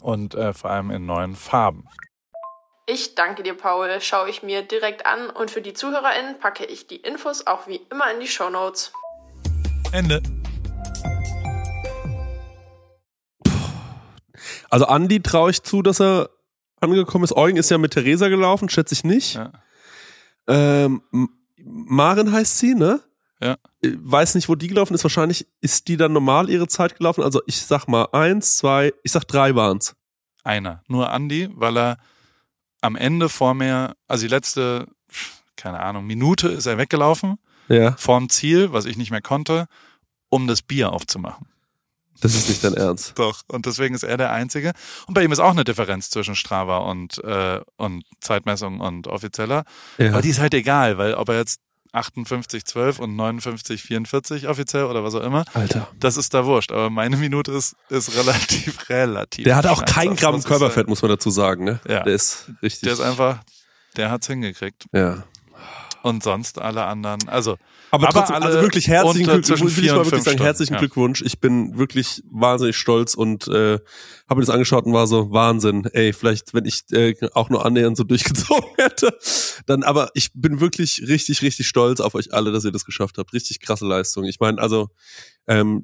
Speaker 1: und äh, vor allem in neuen Farben.
Speaker 3: Ich danke dir, Paul. Schaue ich mir direkt an und für die ZuhörerInnen packe ich die Infos auch wie immer in die Show Notes.
Speaker 1: Ende.
Speaker 2: Also Andi traue ich zu, dass er angekommen ist. Eugen ist ja mit Theresa gelaufen, schätze ich nicht. Ja. Ähm, Maren heißt sie, ne?
Speaker 1: Ja.
Speaker 2: Weiß nicht, wo die gelaufen ist. Wahrscheinlich ist die dann normal ihre Zeit gelaufen. Also ich sag mal eins, zwei, ich sag drei waren's.
Speaker 1: Einer. Nur Andi, weil er am Ende vor mir, also die letzte, keine Ahnung, Minute ist er weggelaufen.
Speaker 2: Ja.
Speaker 1: Vorm Ziel, was ich nicht mehr konnte, um das Bier aufzumachen.
Speaker 2: Das ist nicht dein Ernst.
Speaker 1: Doch, und deswegen ist er der Einzige. Und bei ihm ist auch eine Differenz zwischen Strava und, äh, und Zeitmessung und offizieller. Ja. Aber die ist halt egal, weil ob er jetzt 58, 12 und 59, 44 offiziell oder was auch immer.
Speaker 2: Alter.
Speaker 1: Das ist da wurscht. Aber meine Minute ist, ist relativ, relativ.
Speaker 2: Der hat auch kein Gramm Körperfett, muss man dazu sagen, ne?
Speaker 1: Ja.
Speaker 2: Der ist richtig.
Speaker 1: Der ist einfach, der hat's hingekriegt.
Speaker 2: Ja.
Speaker 1: Und sonst alle anderen, also.
Speaker 2: Aber, aber trotzdem, also wirklich herzlichen Glückwunsch. Will ich mal wirklich sagen, herzlichen ja. Glückwunsch. Ich bin wirklich wahnsinnig stolz und äh, habe mir das angeschaut und war so Wahnsinn. Ey, vielleicht, wenn ich äh, auch nur annähernd so durchgezogen hätte, dann. Aber ich bin wirklich richtig, richtig stolz auf euch alle, dass ihr das geschafft habt. Richtig krasse Leistung. Ich meine, also ähm,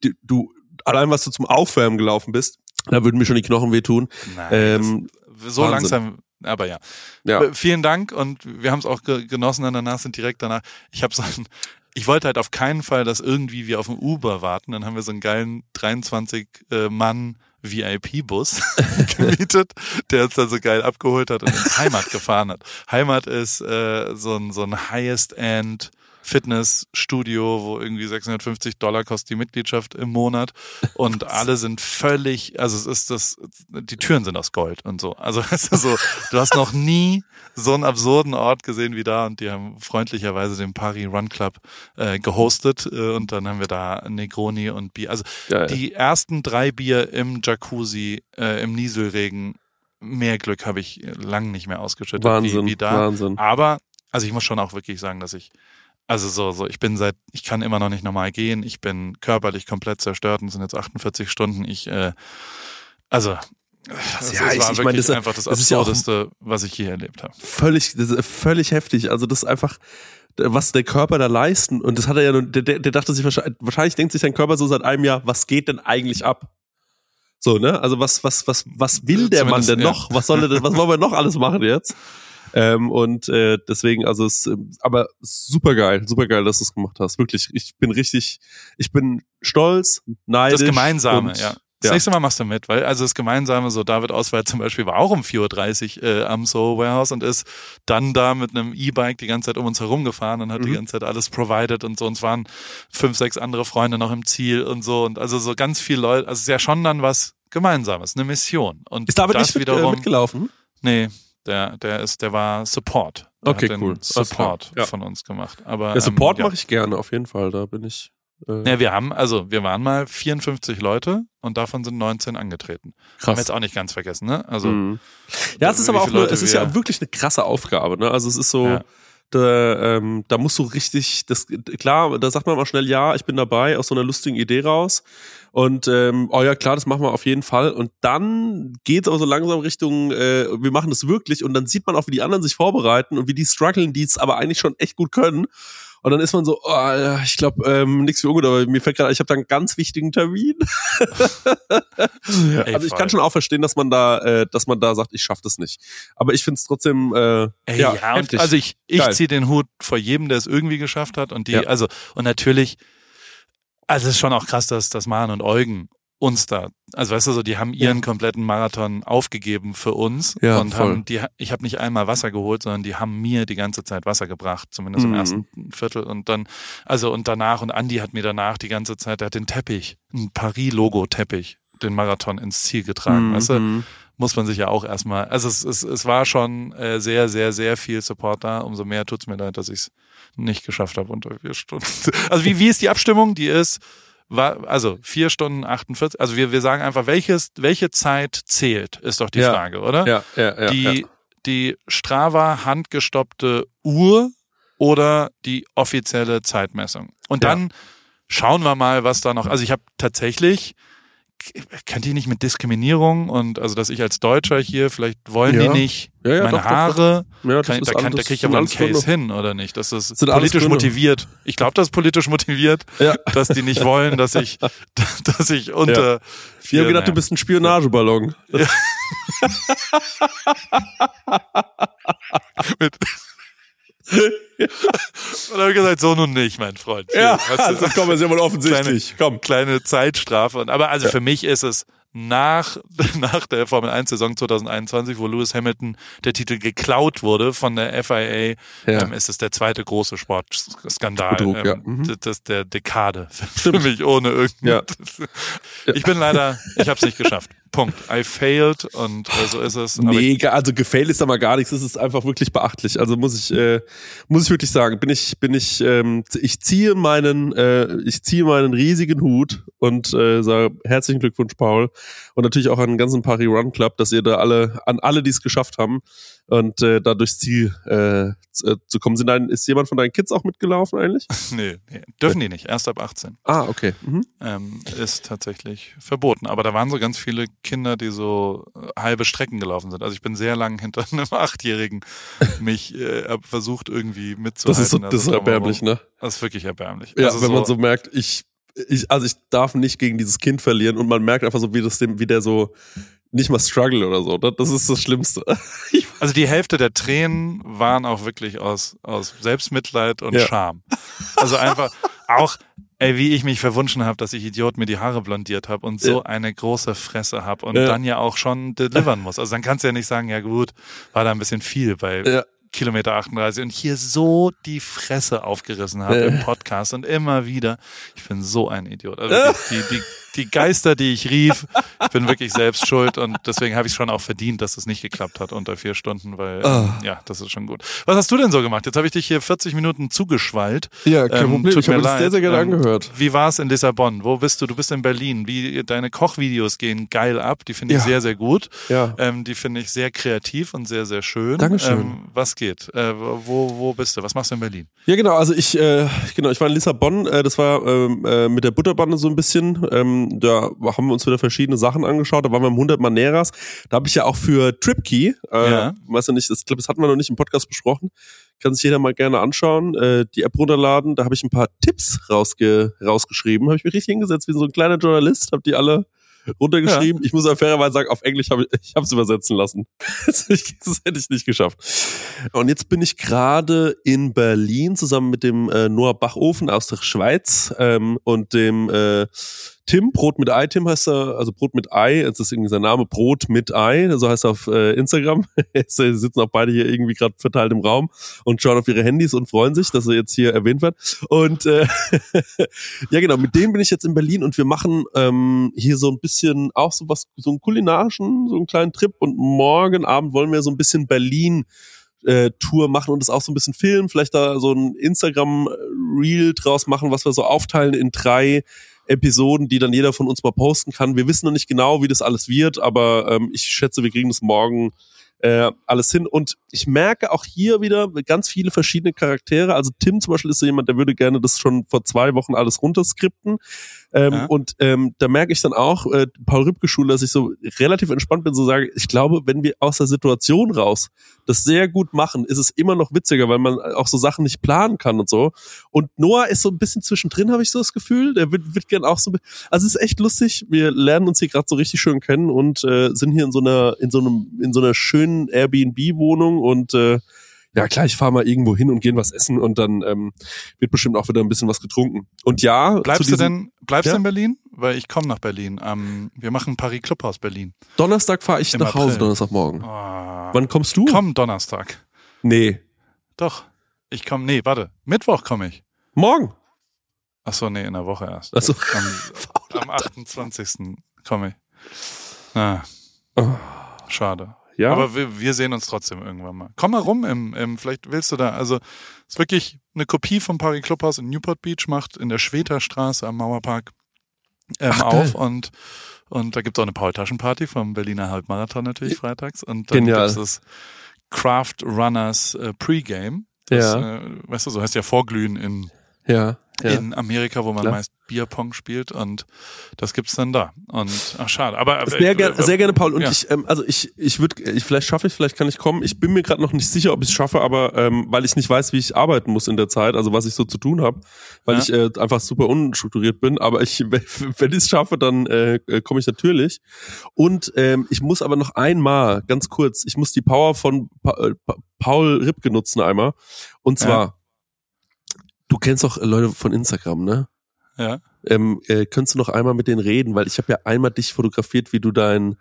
Speaker 2: du, du allein was du zum Aufwärmen gelaufen bist, da würden mir schon die Knochen wehtun.
Speaker 1: Nein, ähm, so Wahnsinn. langsam aber ja. ja. Äh, vielen Dank und wir haben es auch genossen dann danach, sind direkt danach. Ich habe so ein, ich wollte halt auf keinen Fall, dass irgendwie wir auf dem Uber warten. Dann haben wir so einen geilen 23 äh, Mann VIP-Bus gemietet, der uns dann so geil abgeholt hat und ins Heimat gefahren hat. Heimat ist äh, so ein so ein Highest End Fitnessstudio, wo irgendwie 650 Dollar kostet die Mitgliedschaft im Monat und alle sind völlig, also es ist das, die Türen sind aus Gold und so. Also es ist so, du hast noch nie so einen absurden Ort gesehen wie da und die haben freundlicherweise den Paris Run Club äh, gehostet äh, und dann haben wir da Negroni und Bier. Also ja, ja. die ersten drei Bier im Jacuzzi, äh, im Nieselregen mehr Glück habe ich lang nicht mehr ausgeschüttet
Speaker 2: Wahnsinn,
Speaker 1: wie, wie da.
Speaker 2: Wahnsinn.
Speaker 1: Aber also ich muss schon auch wirklich sagen, dass ich also so, so, ich bin seit, ich kann immer noch nicht normal gehen. Ich bin körperlich komplett zerstört und es sind jetzt 48 Stunden. Ich, äh, Also, das,
Speaker 2: Ja, ich-
Speaker 1: war
Speaker 2: ich
Speaker 1: wirklich
Speaker 2: meine, das ist-
Speaker 1: einfach das,
Speaker 2: das ist ja
Speaker 1: Absurdeste, was ich je erlebt habe.
Speaker 2: völlig, das ist völlig heftig. Also das ist einfach, was der Körper da leisten. Und das hat er ja, nur- der, der, dachte sich wahrscheinlich, wahrscheinlich denkt sich dein Körper so seit einem Jahr, was geht denn eigentlich ab? So, ne? Also was, was, was, was will der Mann
Speaker 1: Zumindest,
Speaker 2: denn
Speaker 1: ja.
Speaker 2: noch? Was soll er denn, was wollen wir noch alles machen jetzt? Ähm, und äh, deswegen, also es, ähm, aber super geil, super geil, dass du es gemacht hast. Wirklich, ich bin richtig, ich bin stolz, neidisch.
Speaker 1: Das Gemeinsame,
Speaker 2: und,
Speaker 1: ja. Das
Speaker 2: ja.
Speaker 1: nächste Mal machst du mit, weil also das Gemeinsame, so David Auswald zum Beispiel war auch um 4.30 Uhr äh, am Soho Warehouse und ist dann da mit einem E-Bike die ganze Zeit um uns herum gefahren und hat die
Speaker 2: Mhm.
Speaker 1: ganze Zeit alles provided und so. Und es waren fünf, sechs andere Freunde noch im Ziel und so. Und also so ganz viele Leute, also es ist ja schon dann was Gemeinsames, eine Mission. Und
Speaker 2: Ist David nicht mit, äh,
Speaker 1: wiederum,
Speaker 2: mitgelaufen?
Speaker 1: nee, der, der ist, der war Support. Der
Speaker 2: Okay, cool.
Speaker 1: Support
Speaker 2: Ja.
Speaker 1: von uns gemacht. Aber
Speaker 2: Der Support
Speaker 1: ähm, ja.
Speaker 2: mache ich gerne, auf jeden Fall. Da bin ich. Äh,
Speaker 1: Ja, wir haben, also wir waren mal 54 Leute und davon sind 19 angetreten. Haben wir jetzt auch nicht ganz vergessen, ne? Also
Speaker 2: Mhm. Ja, es ist aber auch
Speaker 1: Leute
Speaker 2: es ist ja wirklich eine krasse Aufgabe, ne? Also es ist so,
Speaker 1: Ja.
Speaker 2: Da, ähm, da musst du richtig, das klar, da sagt man mal schnell, ja, ich bin dabei, aus so einer lustigen Idee raus. Und ähm, oh ja, klar, das machen wir auf jeden Fall. Und dann geht's aber so langsam Richtung, äh, wir machen das wirklich und dann sieht man auch, wie die anderen sich vorbereiten und wie die strugglen, die es aber eigentlich schon echt gut können. Und dann ist man so, oh, ich glaube, ähm, nichts für ungut, aber mir fällt gerade, ich habe da einen ganz wichtigen Termin.
Speaker 1: Ey,
Speaker 2: also ich
Speaker 1: voll.
Speaker 2: kann schon auch verstehen, dass man da, äh, dass man da sagt, ich schaff das nicht. Aber ich find's trotzdem, äh,
Speaker 1: Ey,
Speaker 2: ja,
Speaker 1: ja, und
Speaker 2: heftig.
Speaker 1: also ich, ich ziehe den Hut vor jedem, der es irgendwie geschafft hat. Und die,
Speaker 2: Ja.
Speaker 1: also, und natürlich, also es ist schon auch krass, dass, dass Maren und Eugen uns da, also weißt du so, die haben ihren kompletten Marathon aufgegeben für uns
Speaker 2: Ja,
Speaker 1: und
Speaker 2: voll.
Speaker 1: haben, die, ich habe nicht einmal Wasser geholt, sondern die haben mir die ganze Zeit Wasser gebracht, zumindest
Speaker 2: Mhm.
Speaker 1: im ersten Viertel und dann, also und danach und Andi hat mir danach die ganze Zeit, der hat den Teppich, ein Paris-Logo-Teppich, den Marathon ins Ziel getragen, weißt du?
Speaker 2: Mhm.
Speaker 1: muss man sich ja auch erstmal, also es, es, es war schon äh, sehr, sehr, sehr viel Support da. Umso mehr tut's mir leid, dass ich es nicht geschafft habe unter vier Stunden. Also wie, wie ist die Abstimmung? Die ist, war, also vier Stunden 48, also wir, wir sagen einfach, welches, welche Zeit zählt, ist doch die
Speaker 2: Ja.
Speaker 1: Frage, oder?
Speaker 2: Ja, ja, ja.
Speaker 1: die,
Speaker 2: ja.
Speaker 1: die Strava handgestoppte Uhr oder die offizielle Zeitmessung. Und
Speaker 2: Ja.
Speaker 1: dann schauen wir mal, was da noch. Also ich habe tatsächlich kennt ihr nicht mit Diskriminierung und also dass ich als Deutscher hier vielleicht wollen
Speaker 2: Ja.
Speaker 1: die nicht
Speaker 2: Ja, ja,
Speaker 1: meine
Speaker 2: doch, doch, doch.
Speaker 1: Haare
Speaker 2: Ja, das
Speaker 1: kann, da, kann, da krieg ich aber einen
Speaker 2: alles Gründe.
Speaker 1: Case hin oder nicht das ist politisch motiviert ich glaube das ist politisch motiviert
Speaker 2: Ja.
Speaker 1: dass die nicht wollen dass ich dass ich unter
Speaker 2: Wir
Speaker 1: vier,
Speaker 2: haben gedacht, du
Speaker 1: naja.
Speaker 2: bist ein Spionageballon.
Speaker 1: mit und dann habe ich gesagt so nun nicht mein Freund Hier,
Speaker 2: Ja, also komm, ist ja wohl offensichtlich. Komm.
Speaker 1: kleine Zeitstrafe. Und, aber also für mich ist es nach, nach der Formel 1 Saison 2021, wo Lewis Hamilton der Titel geklaut wurde von der FIA,
Speaker 2: Ja.
Speaker 1: ähm, ist es der zweite große Sportskandal
Speaker 2: Betrug,
Speaker 1: ähm,
Speaker 2: ja. Mhm.
Speaker 1: das, das der Dekade für mich ohne irgendein.
Speaker 2: Ja.
Speaker 1: Ich bin leider, ich habe es nicht geschafft. Punkt. I failed und äh, so ist es. Aber
Speaker 2: Nee, also gefällt ist mal gar nichts. Das ist einfach wirklich beachtlich. Also muss ich, äh, muss ich wirklich sagen, bin ich, bin ich, ähm, ich ziehe meinen, äh, ich ziehe meinen riesigen Hut und äh, sage herzlichen Glückwunsch, Paul. Und natürlich auch an den ganzen Paris Run Club, dass ihr da alle, an alle, die es geschafft haben und äh, da durchs Ziel äh, zu, äh, zu kommen. Sind dein, ist jemand von deinen Kids auch mitgelaufen eigentlich?
Speaker 1: nee, nee, dürfen die nicht. Erst ab 18.
Speaker 2: Ah, okay. Mhm.
Speaker 1: ähm, ist tatsächlich verboten. Aber da waren so ganz viele Kinder, die so äh, halbe Strecken gelaufen sind. Also ich bin sehr lang hinter einem Achtjährigen mich äh, versucht irgendwie mitzuhalten.
Speaker 2: Das ist so,
Speaker 1: Also
Speaker 2: das ist erbärmlich, ne?
Speaker 1: Das ist wirklich erbärmlich.
Speaker 2: Ja,
Speaker 1: also
Speaker 2: wenn man so merkt, ich, ich, also ich darf nicht gegen dieses Kind verlieren und man merkt einfach so, wie das dem, wie der so nicht mal struggle oder so. Das, das ist das Schlimmste.
Speaker 1: Also die Hälfte der Tränen waren auch wirklich aus, aus Selbstmitleid und
Speaker 2: Ja.
Speaker 1: Scham. Also einfach auch, ey, wie ich mich verwunschen habe, dass ich Idiot mir die Haare blondiert habe und so
Speaker 2: Ja.
Speaker 1: eine große Fresse habe und
Speaker 2: Ja.
Speaker 1: dann ja auch schon delivern muss. Also dann kannst du ja nicht sagen, ja gut, war da ein bisschen viel bei. Kilometer 38 und hier so die Fresse aufgerissen habe im Podcast und immer wieder. Ich bin so ein Idiot. Also die, die, die Geister, die ich rief, ich bin wirklich selbst schuld und deswegen habe ich schon auch verdient, dass es nicht geklappt hat unter vier Stunden, weil
Speaker 2: Ah.
Speaker 1: ja, das ist schon gut. Was hast du denn so gemacht? Jetzt habe ich dich hier 40 Minuten zugeschwallt.
Speaker 2: ja, kein
Speaker 1: Ähm,
Speaker 2: Problem.
Speaker 1: tut
Speaker 2: Ich habe das sehr, sehr gerne
Speaker 1: Ähm,
Speaker 2: angehört.
Speaker 1: Wie war es in Lissabon? Wo bist du? Du bist in Berlin. Wie deine Kochvideos gehen geil ab. Die finde ich
Speaker 2: Ja.
Speaker 1: sehr, sehr gut.
Speaker 2: Ja.
Speaker 1: Ähm, die finde ich sehr kreativ und sehr, sehr schön.
Speaker 2: Dankeschön.
Speaker 1: Ähm, was geht? Äh, wo, wo bist du? Was machst du in Berlin?
Speaker 2: Ja, genau. Also ich, äh, genau, ich war in Lissabon. Äh, das war ähm, äh, mit der Butterbande so ein bisschen. Ähm, da haben wir uns wieder verschiedene Sachen angeschaut. Da waren wir im 100 Maneras. Da habe ich ja auch für TripKey, äh,
Speaker 1: Ja.
Speaker 2: weiß ja nicht, ich glaube, das hatten wir noch nicht im Podcast besprochen. Kann sich jeder mal gerne anschauen, äh, die App runterladen. Da habe ich ein paar Tipps rausge rausgeschrieben. Habe ich mich richtig hingesetzt wie so ein kleiner Journalist, habe die alle runtergeschrieben. Ich muss aber fairerweise sagen, auf Englisch habe ich, es übersetzen lassen. das hätte ich nicht geschafft. Und jetzt bin ich gerade in Berlin zusammen mit dem äh, Noah Bachofen aus der Schweiz ähm, und dem äh, Tim, Brot mit Ei, Tim heißt er, also Brot mit Ei, das ist irgendwie sein Name, Brot mit Ei, so heißt er auf äh, Instagram. Sie sitzen auch beide hier irgendwie gerade verteilt im Raum und schauen auf ihre Handys und freuen sich, dass er jetzt hier erwähnt wird. Und äh, ja genau, mit dem bin ich jetzt in Berlin und wir machen ähm, hier so ein bisschen auch so was, so einen kulinarischen, so einen kleinen Trip und morgen Abend wollen wir so ein bisschen Berlin äh, Tour machen und das auch so ein bisschen filmen, vielleicht da so ein Instagram-Reel draus machen, was wir so aufteilen in drei Episoden, die dann jeder von uns mal posten kann. Wir wissen noch nicht genau, wie das alles wird, aber ähm, ich schätze, wir kriegen das morgen äh, alles hin. Und ich merke auch hier wieder ganz viele verschiedene Charaktere. Also Tim zum Beispiel ist so jemand, der würde gerne das schon vor zwei Wochen alles runterskripten. Ähm,
Speaker 1: Ja.
Speaker 2: Und ähm, da merke ich dann auch, äh, Paul Rübke Schule, dass ich so relativ entspannt bin, so sage, ich glaube, wenn wir aus der Situation raus das sehr gut machen, ist es immer noch witziger, weil man auch so Sachen nicht planen kann und so. Und Noah ist so ein bisschen zwischendrin, habe ich so das Gefühl. Der wird, wird gern auch so. Also es ist echt lustig. Wir lernen uns hier gerade so richtig schön kennen und äh, sind hier in so einer in so einem in so einer schönen Airbnb-Wohnung und äh, ja klar, ich fahre mal irgendwo hin und gehen was essen und dann ähm, wird bestimmt auch wieder ein bisschen was getrunken. Und ja,
Speaker 1: Bleibst du denn, bleibst
Speaker 2: Ja?
Speaker 1: du in Berlin? Weil ich komme nach Berlin. Ähm, wir machen Paris Clubhaus Berlin.
Speaker 2: Donnerstag fahre ich
Speaker 1: Im
Speaker 2: nach Hause,
Speaker 1: April.
Speaker 2: Donnerstagmorgen.
Speaker 1: Oh,
Speaker 2: Wann kommst du?
Speaker 1: komm Donnerstag.
Speaker 2: Nee,
Speaker 1: Doch. Ich komme, nee, warte. Mittwoch komme ich.
Speaker 2: morgen.
Speaker 1: Ach so, nee, in der Woche erst.
Speaker 2: Also
Speaker 1: Am, am 28. komme ich. Ah,
Speaker 2: Oh.
Speaker 1: schade.
Speaker 2: Ja,
Speaker 1: Aber wir, wir sehen uns trotzdem irgendwann mal. Komm mal rum, im, im, vielleicht willst du da. Also es ist wirklich eine Kopie vom Paris Clubhaus in Newport Beach, macht in der Schweterstraße am Mauerpark ähm,
Speaker 2: Ach, geil.
Speaker 1: auf und und da gibt's auch eine Paul-Taschen-Party vom Berliner Halbmarathon natürlich freitags. Und dann
Speaker 2: Genial.
Speaker 1: gibt's das Craft Runners äh, Pre-Game. Das, äh, weißt du, so heißt ja Vorglühen in,
Speaker 2: ja, ja.
Speaker 1: in Amerika, wo man
Speaker 2: Klar.
Speaker 1: meist Bierpong spielt und das gibt's dann da. Und ach schade. Aber äh,
Speaker 2: Sehr, ger sehr gerne, Paul. Und
Speaker 1: ja.
Speaker 2: ich, ähm, also ich, ich würde, ich, vielleicht schaffe ich, vielleicht kann ich kommen. Ich bin mir gerade noch nicht sicher, ob ich es schaffe, aber ähm, weil ich nicht weiß, wie ich arbeiten muss in der Zeit, also was ich so zu tun habe, weil
Speaker 1: Ja.
Speaker 2: ich äh, einfach super unstrukturiert bin. Aber ich, wenn ich es schaffe, dann äh, äh, komme ich natürlich. Und ähm, ich muss aber noch einmal, ganz kurz, ich muss die Power von pa äh, Pa- Paul Ripke nutzen einmal. Und zwar, du kennst doch Leute von Instagram, ne?
Speaker 1: ja.
Speaker 2: ähm, äh, könntest du noch einmal mit denen reden, weil ich habe ja einmal dich fotografiert, wie du dein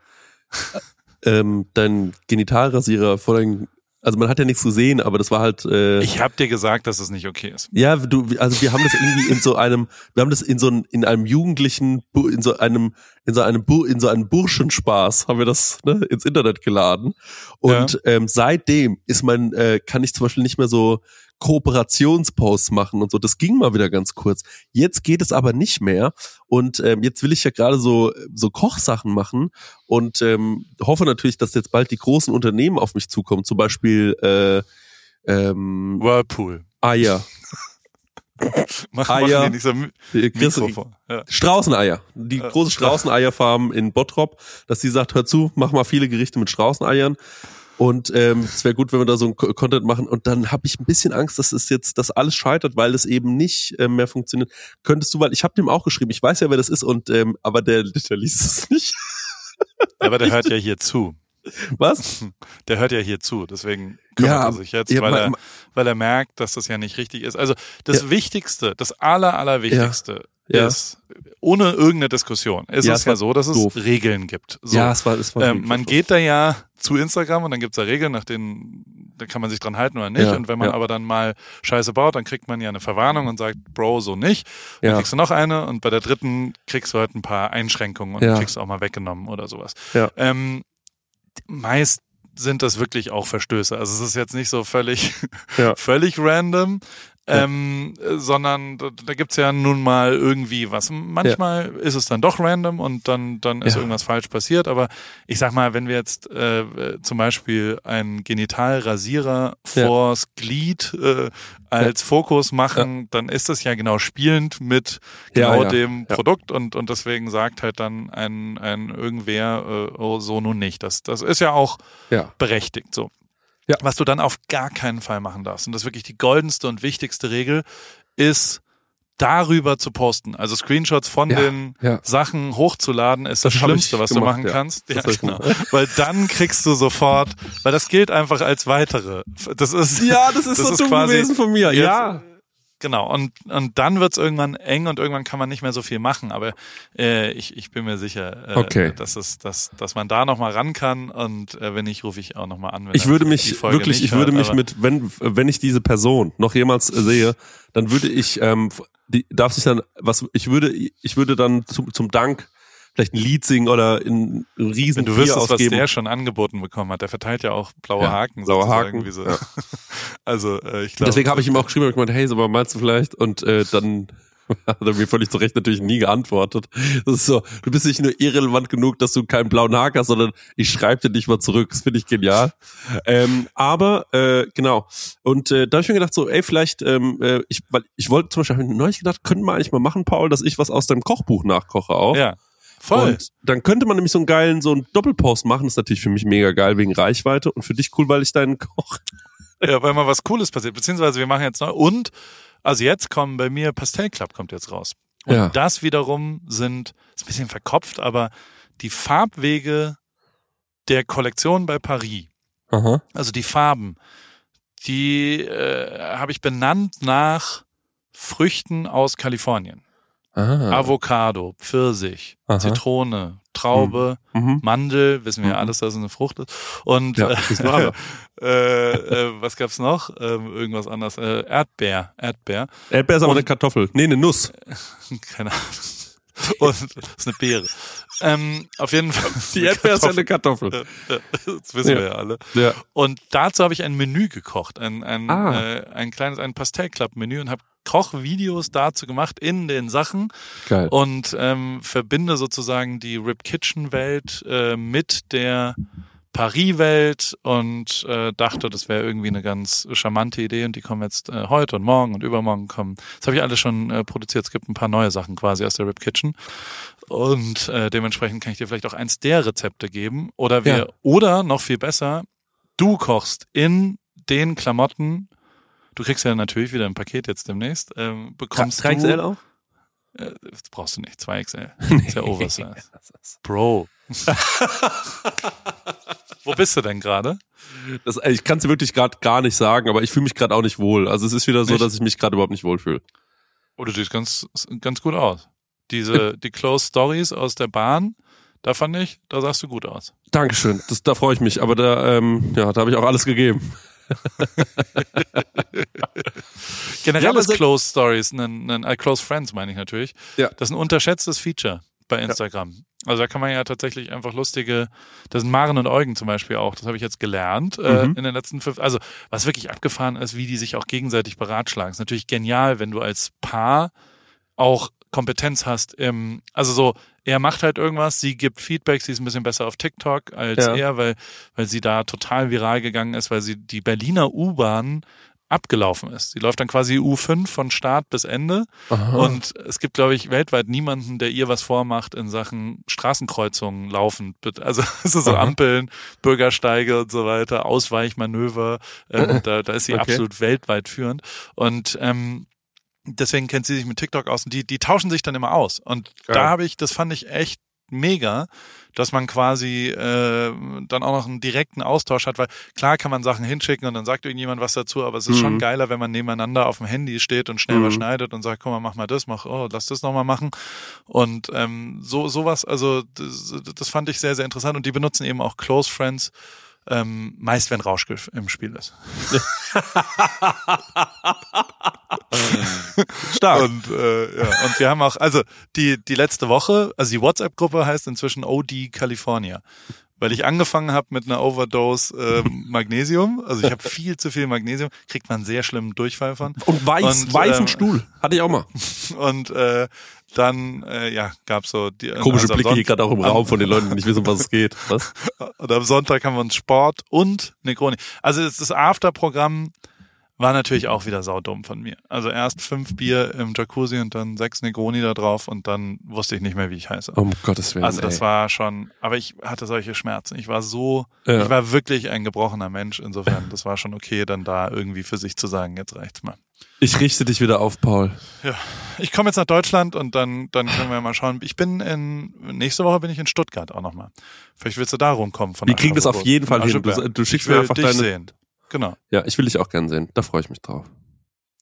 Speaker 2: ähm, dein Genitalrasierer vor dein, also man hat ja nichts gesehen, aber das war halt äh,
Speaker 1: Ich habe dir gesagt, dass es nicht okay ist.
Speaker 2: ja, du, also wir haben das irgendwie in so einem, wir haben das in so einem, in einem jugendlichen, in so einem, in so einem, in so einem Burschenspaß haben wir das ne, ins Internet geladen. Und ähm, seitdem ist mein, äh, kann ich zum Beispiel nicht mehr so Kooperationsposts machen und so. Das ging mal wieder ganz kurz. Jetzt geht es aber nicht mehr. Und ähm, jetzt will ich ja gerade so so Kochsachen machen und ähm, hoffe natürlich, dass jetzt bald die großen Unternehmen auf mich zukommen. Zum Beispiel äh, ähm,
Speaker 1: Whirlpool.
Speaker 2: Eier.
Speaker 1: Mach,
Speaker 2: Ah,
Speaker 1: mach
Speaker 2: ja.
Speaker 1: in dieser Mi
Speaker 2: Äh, Chris-
Speaker 1: Mikrofon. Ja.
Speaker 2: Straußeneier. Die große Straußeneierfarm in Bottrop, dass sie sagt, hör zu, mach mal viele Gerichte mit Straußeneiern. Und ähm, es wäre gut, wenn wir da so ein Co- Content machen. Und dann habe ich ein bisschen Angst, dass es jetzt, dass alles scheitert, weil es eben nicht äh, mehr funktioniert. Könntest du, weil ich habe dem auch geschrieben, ich weiß ja, wer das ist, und ähm, aber der, der liest es nicht.
Speaker 1: Aber der hört ja hier zu.
Speaker 2: Was?
Speaker 1: Der hört ja hier zu. Deswegen kümmert
Speaker 2: Ja,
Speaker 1: er sich jetzt,
Speaker 2: ja,
Speaker 1: weil, er, weil er merkt, dass das ja nicht richtig ist. Also das Wichtigste, das aller, allerwichtigste
Speaker 2: Ja.
Speaker 1: ist, ohne irgendeine Diskussion, ist
Speaker 2: Ja,
Speaker 1: es
Speaker 2: es
Speaker 1: ja so, dass es
Speaker 2: doof.
Speaker 1: Regeln gibt. So.
Speaker 2: Ja, es war, es war
Speaker 1: ähm, man
Speaker 2: doof.
Speaker 1: geht da ja zu Instagram und dann gibt's da Regeln, nach denen da kann man sich dran halten oder nicht.
Speaker 2: Ja,
Speaker 1: und wenn man aber dann mal Scheiße baut, dann kriegt man ja eine Verwarnung und sagt, Bro, so nicht. Dann kriegst du noch eine und bei der dritten kriegst du halt ein paar Einschränkungen und
Speaker 2: Ja.
Speaker 1: kriegst auch mal weggenommen oder sowas. Ähm, meist sind das wirklich auch Verstöße. Also es ist jetzt nicht so völlig, völlig random, ähm, sondern da, da gibt's ja nun mal irgendwie was. Manchmal ist es dann doch random und dann, dann ist
Speaker 2: Ja.
Speaker 1: irgendwas falsch passiert, aber ich sag mal, wenn wir jetzt äh, zum Beispiel einen Genitalrasierer
Speaker 2: Ja.
Speaker 1: vors Glied äh, als Fokus machen, dann ist das ja genau spielend mit
Speaker 2: Ja,
Speaker 1: genau
Speaker 2: ja.
Speaker 1: dem
Speaker 2: Ja.
Speaker 1: Produkt und, und deswegen sagt halt dann ein, ein irgendwer äh, oh, so nun nicht. Das, das ist ja auch
Speaker 2: Ja.
Speaker 1: berechtigt so.
Speaker 2: Ja.
Speaker 1: Was du dann auf gar keinen Fall machen darfst, und das ist wirklich die goldenste und wichtigste Regel, ist darüber zu posten. Also Screenshots von
Speaker 2: Ja,
Speaker 1: den
Speaker 2: ja.
Speaker 1: Sachen hochzuladen, ist das,
Speaker 2: Das
Speaker 1: Schlimmste, was
Speaker 2: gemacht,
Speaker 1: du machen
Speaker 2: ja.
Speaker 1: kannst.
Speaker 2: Das
Speaker 1: Ja, genau. Weil dann kriegst du sofort, weil das gilt einfach als weitere. Das ist
Speaker 2: Ja, das ist
Speaker 1: Das
Speaker 2: so
Speaker 1: ist
Speaker 2: dumm
Speaker 1: quasi
Speaker 2: gewesen von mir.
Speaker 1: jetzt-
Speaker 2: Ja.
Speaker 1: Genau, und, und dann wird's irgendwann eng und irgendwann kann man nicht mehr so viel machen. Aber äh, ich, ich bin mir sicher, äh,
Speaker 2: Okay.
Speaker 1: dass, es, dass, dass man da nochmal ran kann. Und äh, wenn nicht, rufe ich auch nochmal an. Wenn
Speaker 2: Ich würde mich wirklich, ich würde
Speaker 1: hört,
Speaker 2: mich
Speaker 1: aber-
Speaker 2: mit, wenn, wenn ich diese Person noch jemals äh, sehe, dann würde ich, ähm, die, darf sich dann, was, ich würde, ich würde dann zum, zum Dank vielleicht ein Lied singen oder in riesen
Speaker 1: Wenn du wüsstest, was der schon angeboten bekommen hat, der verteilt ja auch blaue
Speaker 2: Ja,
Speaker 1: Haken.
Speaker 2: blaue Haken,
Speaker 1: so.
Speaker 2: ja.
Speaker 1: Also äh, ich glaube.
Speaker 2: Deswegen habe ich ihm auch geschrieben, ich gemeint, hey, sag mal, meinst du vielleicht? Und äh, dann hat er mir völlig zu Recht natürlich nie geantwortet. Das ist so, du bist nicht nur irrelevant genug, dass du keinen blauen Haken hast, sondern ich schreibe dir nicht mal zurück. Das finde ich genial. Ähm, aber äh, genau. Und äh, da habe ich mir gedacht, so, ey, vielleicht, ähm, äh, ich, weil ich wollte zum Beispiel, neulich gedacht, könnten wir eigentlich mal machen, Paul, dass ich was aus deinem Kochbuch nachkoche auch.
Speaker 1: Ja, voll.
Speaker 2: Und dann könnte man nämlich so einen geilen, so einen Doppelpost machen. Das ist natürlich für mich mega geil wegen Reichweite und für dich cool, weil ich deinen Koch.
Speaker 1: Ja, weil mal was Cooles passiert. Beziehungsweise wir machen jetzt neu. Und, also jetzt kommen bei mir Pastell Club kommt jetzt raus. Und
Speaker 2: Ja.
Speaker 1: das wiederum sind, ist ein bisschen verkopft, aber die Farbwege der Kollektion bei Paris.
Speaker 2: Aha.
Speaker 1: Also die Farben, die äh, habe ich benannt nach Früchten aus Kalifornien.
Speaker 2: Ah.
Speaker 1: Avocado, Pfirsich,
Speaker 2: Aha.
Speaker 1: Zitrone, Traube,
Speaker 2: Mhm.
Speaker 1: Mandel, wissen wir ja
Speaker 2: Mhm.
Speaker 1: alles, dass es eine Frucht ist. Und
Speaker 2: Ja, er.
Speaker 1: äh, äh, was gab's noch? Ähm, irgendwas anderes. Äh, Erdbeer, Erdbeer.
Speaker 2: Erdbeer ist aber
Speaker 1: Und-
Speaker 2: eine Kartoffel. Nee, eine Nuss.
Speaker 1: Keine Ahnung. Und das ist eine Beere. Ähm, auf jeden Fall.
Speaker 2: Die Erdbeer ist ja eine Kartoffel.
Speaker 1: Das wissen
Speaker 2: Ja.
Speaker 1: wir ja alle.
Speaker 2: Ja.
Speaker 1: Und dazu habe ich ein Menü gekocht, ein, ein,
Speaker 2: Ah.
Speaker 1: äh, ein kleines, ein Pastell-Club-Menü und habe Kochvideos dazu gemacht in den Sachen
Speaker 2: Geil.
Speaker 1: und ähm, verbinde sozusagen die Rip Kitchen Welt äh, mit der Paris Welt und äh, dachte, das wäre irgendwie eine ganz charmante Idee und die kommen jetzt äh, heute und morgen und übermorgen kommen. Das habe ich alles schon äh, produziert. Es gibt ein paar neue Sachen quasi aus der Rip Kitchen und äh, dementsprechend kann ich dir vielleicht auch eins der Rezepte geben oder wir
Speaker 2: Ja.
Speaker 1: oder noch viel besser, du kochst in den Klamotten. Du kriegst ja natürlich wieder ein Paket jetzt demnächst. Ähm, bekommst du,
Speaker 2: 3XL auch?
Speaker 1: äh, das brauchst du nicht. 2XL. Ist ja Oversize. Bro. Wo bist du denn gerade?
Speaker 2: Ich kann es wirklich gerade gar nicht sagen, aber ich fühle mich gerade auch nicht wohl. Also es ist wieder so,
Speaker 1: Nicht?
Speaker 2: dass ich mich gerade überhaupt nicht wohlfühle.
Speaker 1: Oh, du siehst ganz, ganz gut aus. Diese, die Close Stories aus der Bahn, da fand ich, da sahst du gut aus.
Speaker 2: Dankeschön. Das, da freue ich mich. Aber da, ähm, ja, da habe ich auch alles gegeben.
Speaker 1: Generell
Speaker 2: Ja,
Speaker 1: ist Close Stories, ein, ein, äh, Close Friends meine ich natürlich.
Speaker 2: Ja.
Speaker 1: Das ist ein unterschätztes Feature bei Instagram. Also da kann man ja tatsächlich einfach lustige, das sind Maren und Eugen zum Beispiel auch, das habe ich jetzt gelernt äh,
Speaker 2: Mhm.
Speaker 1: in den letzten fünf, also was wirklich abgefahren ist, wie die sich auch gegenseitig beratschlagen. Ist natürlich genial, wenn du als Paar auch Kompetenz hast im, also so, er macht halt irgendwas, sie gibt Feedback, sie ist ein bisschen besser auf TikTok als
Speaker 2: Ja.
Speaker 1: er, weil, weil sie da total viral gegangen ist, weil sie die Berliner U-Bahn abgelaufen ist. Sie läuft dann quasi U5 von Start bis Ende. Und es gibt, glaube ich, weltweit niemanden, der ihr was vormacht in Sachen Straßenkreuzungen laufend. Also so
Speaker 2: Aha.
Speaker 1: Ampeln, Bürgersteige und so weiter, Ausweichmanöver. Ähm, da, da ist sie
Speaker 2: Okay.
Speaker 1: absolut weltweit führend. Und ähm, deswegen kennt sie sich mit TikTok aus und die, die tauschen sich dann immer aus. Und
Speaker 2: Geil.
Speaker 1: da habe ich, das fand ich echt mega, dass man quasi äh, dann auch noch einen direkten Austausch hat, weil klar kann man Sachen hinschicken und dann sagt irgendjemand was dazu, aber es ist
Speaker 2: Mhm.
Speaker 1: schon geiler, wenn man nebeneinander auf dem Handy steht und schnell
Speaker 2: Mhm.
Speaker 1: was schneidet und sagt, guck mal, mach mal das, mach, oh, lass das nochmal machen. Und ähm, so sowas, also das, das fand ich sehr, sehr interessant und die benutzen eben auch Close Friends, ähm, meist wenn Rauschgill im Spiel ist.
Speaker 2: Stark.
Speaker 1: Und, äh, ja, und wir haben auch, also die, die letzte Woche, also die WhatsApp-Gruppe heißt inzwischen OD California. weil ich angefangen habe mit einer Overdose äh, Magnesium. Also ich habe viel zu viel Magnesium, kriegt man sehr schlimmen Durchfall von.
Speaker 2: Und weiß,
Speaker 1: Und,
Speaker 2: weißen
Speaker 1: ähm,
Speaker 2: Stuhl. Hatte ich auch mal.
Speaker 1: Und äh, dann äh, ja gab's so die
Speaker 2: Komische
Speaker 1: also
Speaker 2: Blicke hier gerade auch im Raum von den Leuten, die nicht wissen, um was es geht. Was?
Speaker 1: Und am Sonntag haben wir uns Sport und Negroni. Also das, das Afterprogramm war natürlich auch wieder saudumm von mir. Also erst fünf Bier im Jacuzzi und dann sechs Negroni da drauf und dann wusste ich nicht mehr, wie ich heiße.
Speaker 2: Um Gottes Willen.
Speaker 1: Also das
Speaker 2: ey.
Speaker 1: war schon, aber ich hatte solche Schmerzen. Ich war so,
Speaker 2: Ja.
Speaker 1: ich war wirklich ein gebrochener Mensch. Insofern, das war schon okay, dann da irgendwie für sich zu sagen, jetzt reicht's mal.
Speaker 2: Ich richte dich wieder auf, Paul.
Speaker 1: Ja, ich komme jetzt nach Deutschland und dann, dann können wir mal schauen. Ich bin in, nächste Woche bin ich in Stuttgart auch nochmal. Vielleicht willst du da rumkommen von
Speaker 2: Wir kriegen das auf jeden Fall hin. Du, du schickst mir einfach
Speaker 1: dich
Speaker 2: deine.
Speaker 1: sehen. Genau.
Speaker 2: Ja, ich will dich auch gern sehen. Da freue ich mich drauf.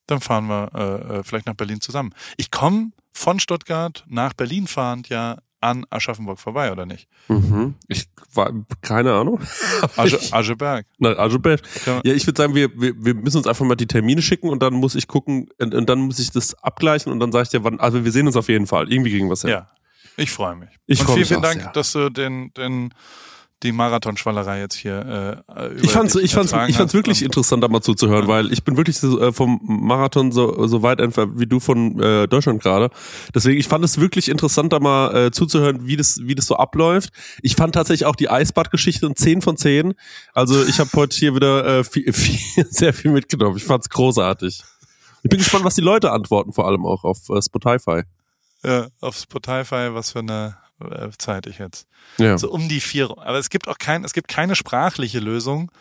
Speaker 1: Dann fahren wir äh, äh, vielleicht nach Berlin zusammen. Ich komme von Stuttgart nach Berlin fahrend ja an Aschaffenburg vorbei, oder nicht?
Speaker 2: Mhm. Ich war keine Ahnung.
Speaker 1: Asche, Ascheberg.
Speaker 2: Na, Bert.
Speaker 1: Können
Speaker 2: Ja, ich würde sagen, wir, wir, wir müssen uns einfach mal die Termine schicken und dann muss ich gucken und, und dann muss ich das abgleichen und dann sage ich dir, wann. Also wir sehen uns auf jeden Fall. Irgendwie kriegen wir es
Speaker 1: Ja.
Speaker 2: hin.
Speaker 1: ja. Ich freue mich.
Speaker 2: Ich
Speaker 1: Und vielen, vielen Dank,
Speaker 2: sehr.
Speaker 1: dass du den, den, die Marathonschwallerei jetzt hier äh, über
Speaker 2: Ich fand's, ich fand's, ich fand's wirklich interessant, da mal zuzuhören, weil ich bin wirklich so, äh, vom Marathon so, so weit entfernt wie du von äh, Deutschland gerade. Deswegen, ich fand es wirklich interessant, da mal äh, zuzuhören, wie das, wie das so abläuft. Ich fand tatsächlich auch die Eisbadgeschichte ein 10 von 10. Also ich habe heute hier wieder äh, viel, viel, sehr viel mitgenommen. Ich fand's großartig. Ich bin gespannt, was die Leute antworten, vor allem auch auf äh, Spotify.
Speaker 1: Ja, auf Spotify, was für eine äh, Zeit ich jetzt.
Speaker 2: Ja.
Speaker 1: So um die vier. Aber es gibt auch kein, es gibt keine sprachliche Lösung,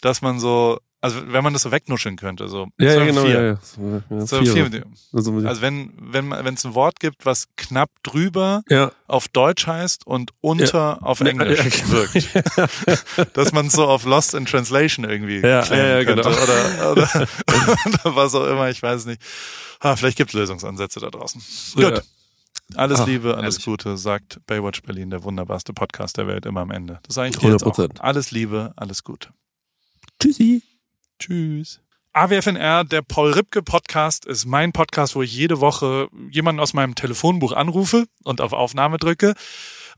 Speaker 1: dass man so, also wenn man das so wegnuscheln könnte, so.
Speaker 2: Ja, ja, genau,
Speaker 1: vier.
Speaker 2: ja, ja. So, vier.
Speaker 1: vier.
Speaker 2: Also,
Speaker 1: Also wenn, wenn wenn es ein Wort gibt, was knapp drüber
Speaker 2: ja.
Speaker 1: auf Deutsch heißt und unter auf Englisch
Speaker 2: genau.
Speaker 1: wirkt, dass man so auf Lost in Translation irgendwie
Speaker 2: Ja, ja, ja,
Speaker 1: könnte
Speaker 2: genau.
Speaker 1: oder, oder, oder was auch immer, ich weiß nicht. Ah, vielleicht gibt es Lösungsansätze da draußen. Gut. Alles
Speaker 2: Ach,
Speaker 1: Liebe, alles
Speaker 2: ehrlich.
Speaker 1: Gute, sagt Baywatch Berlin, der wunderbarste Podcast der Welt, immer am Ende. Das sage ich dir jetzt auch.
Speaker 2: 100%.
Speaker 1: Alles Liebe, alles Gute.
Speaker 2: Tschüssi.
Speaker 1: Tschüss. AWFNR, der Paul Ripke Podcast, ist mein Podcast, wo ich jede Woche jemanden aus meinem Telefonbuch anrufe und auf Aufnahme drücke.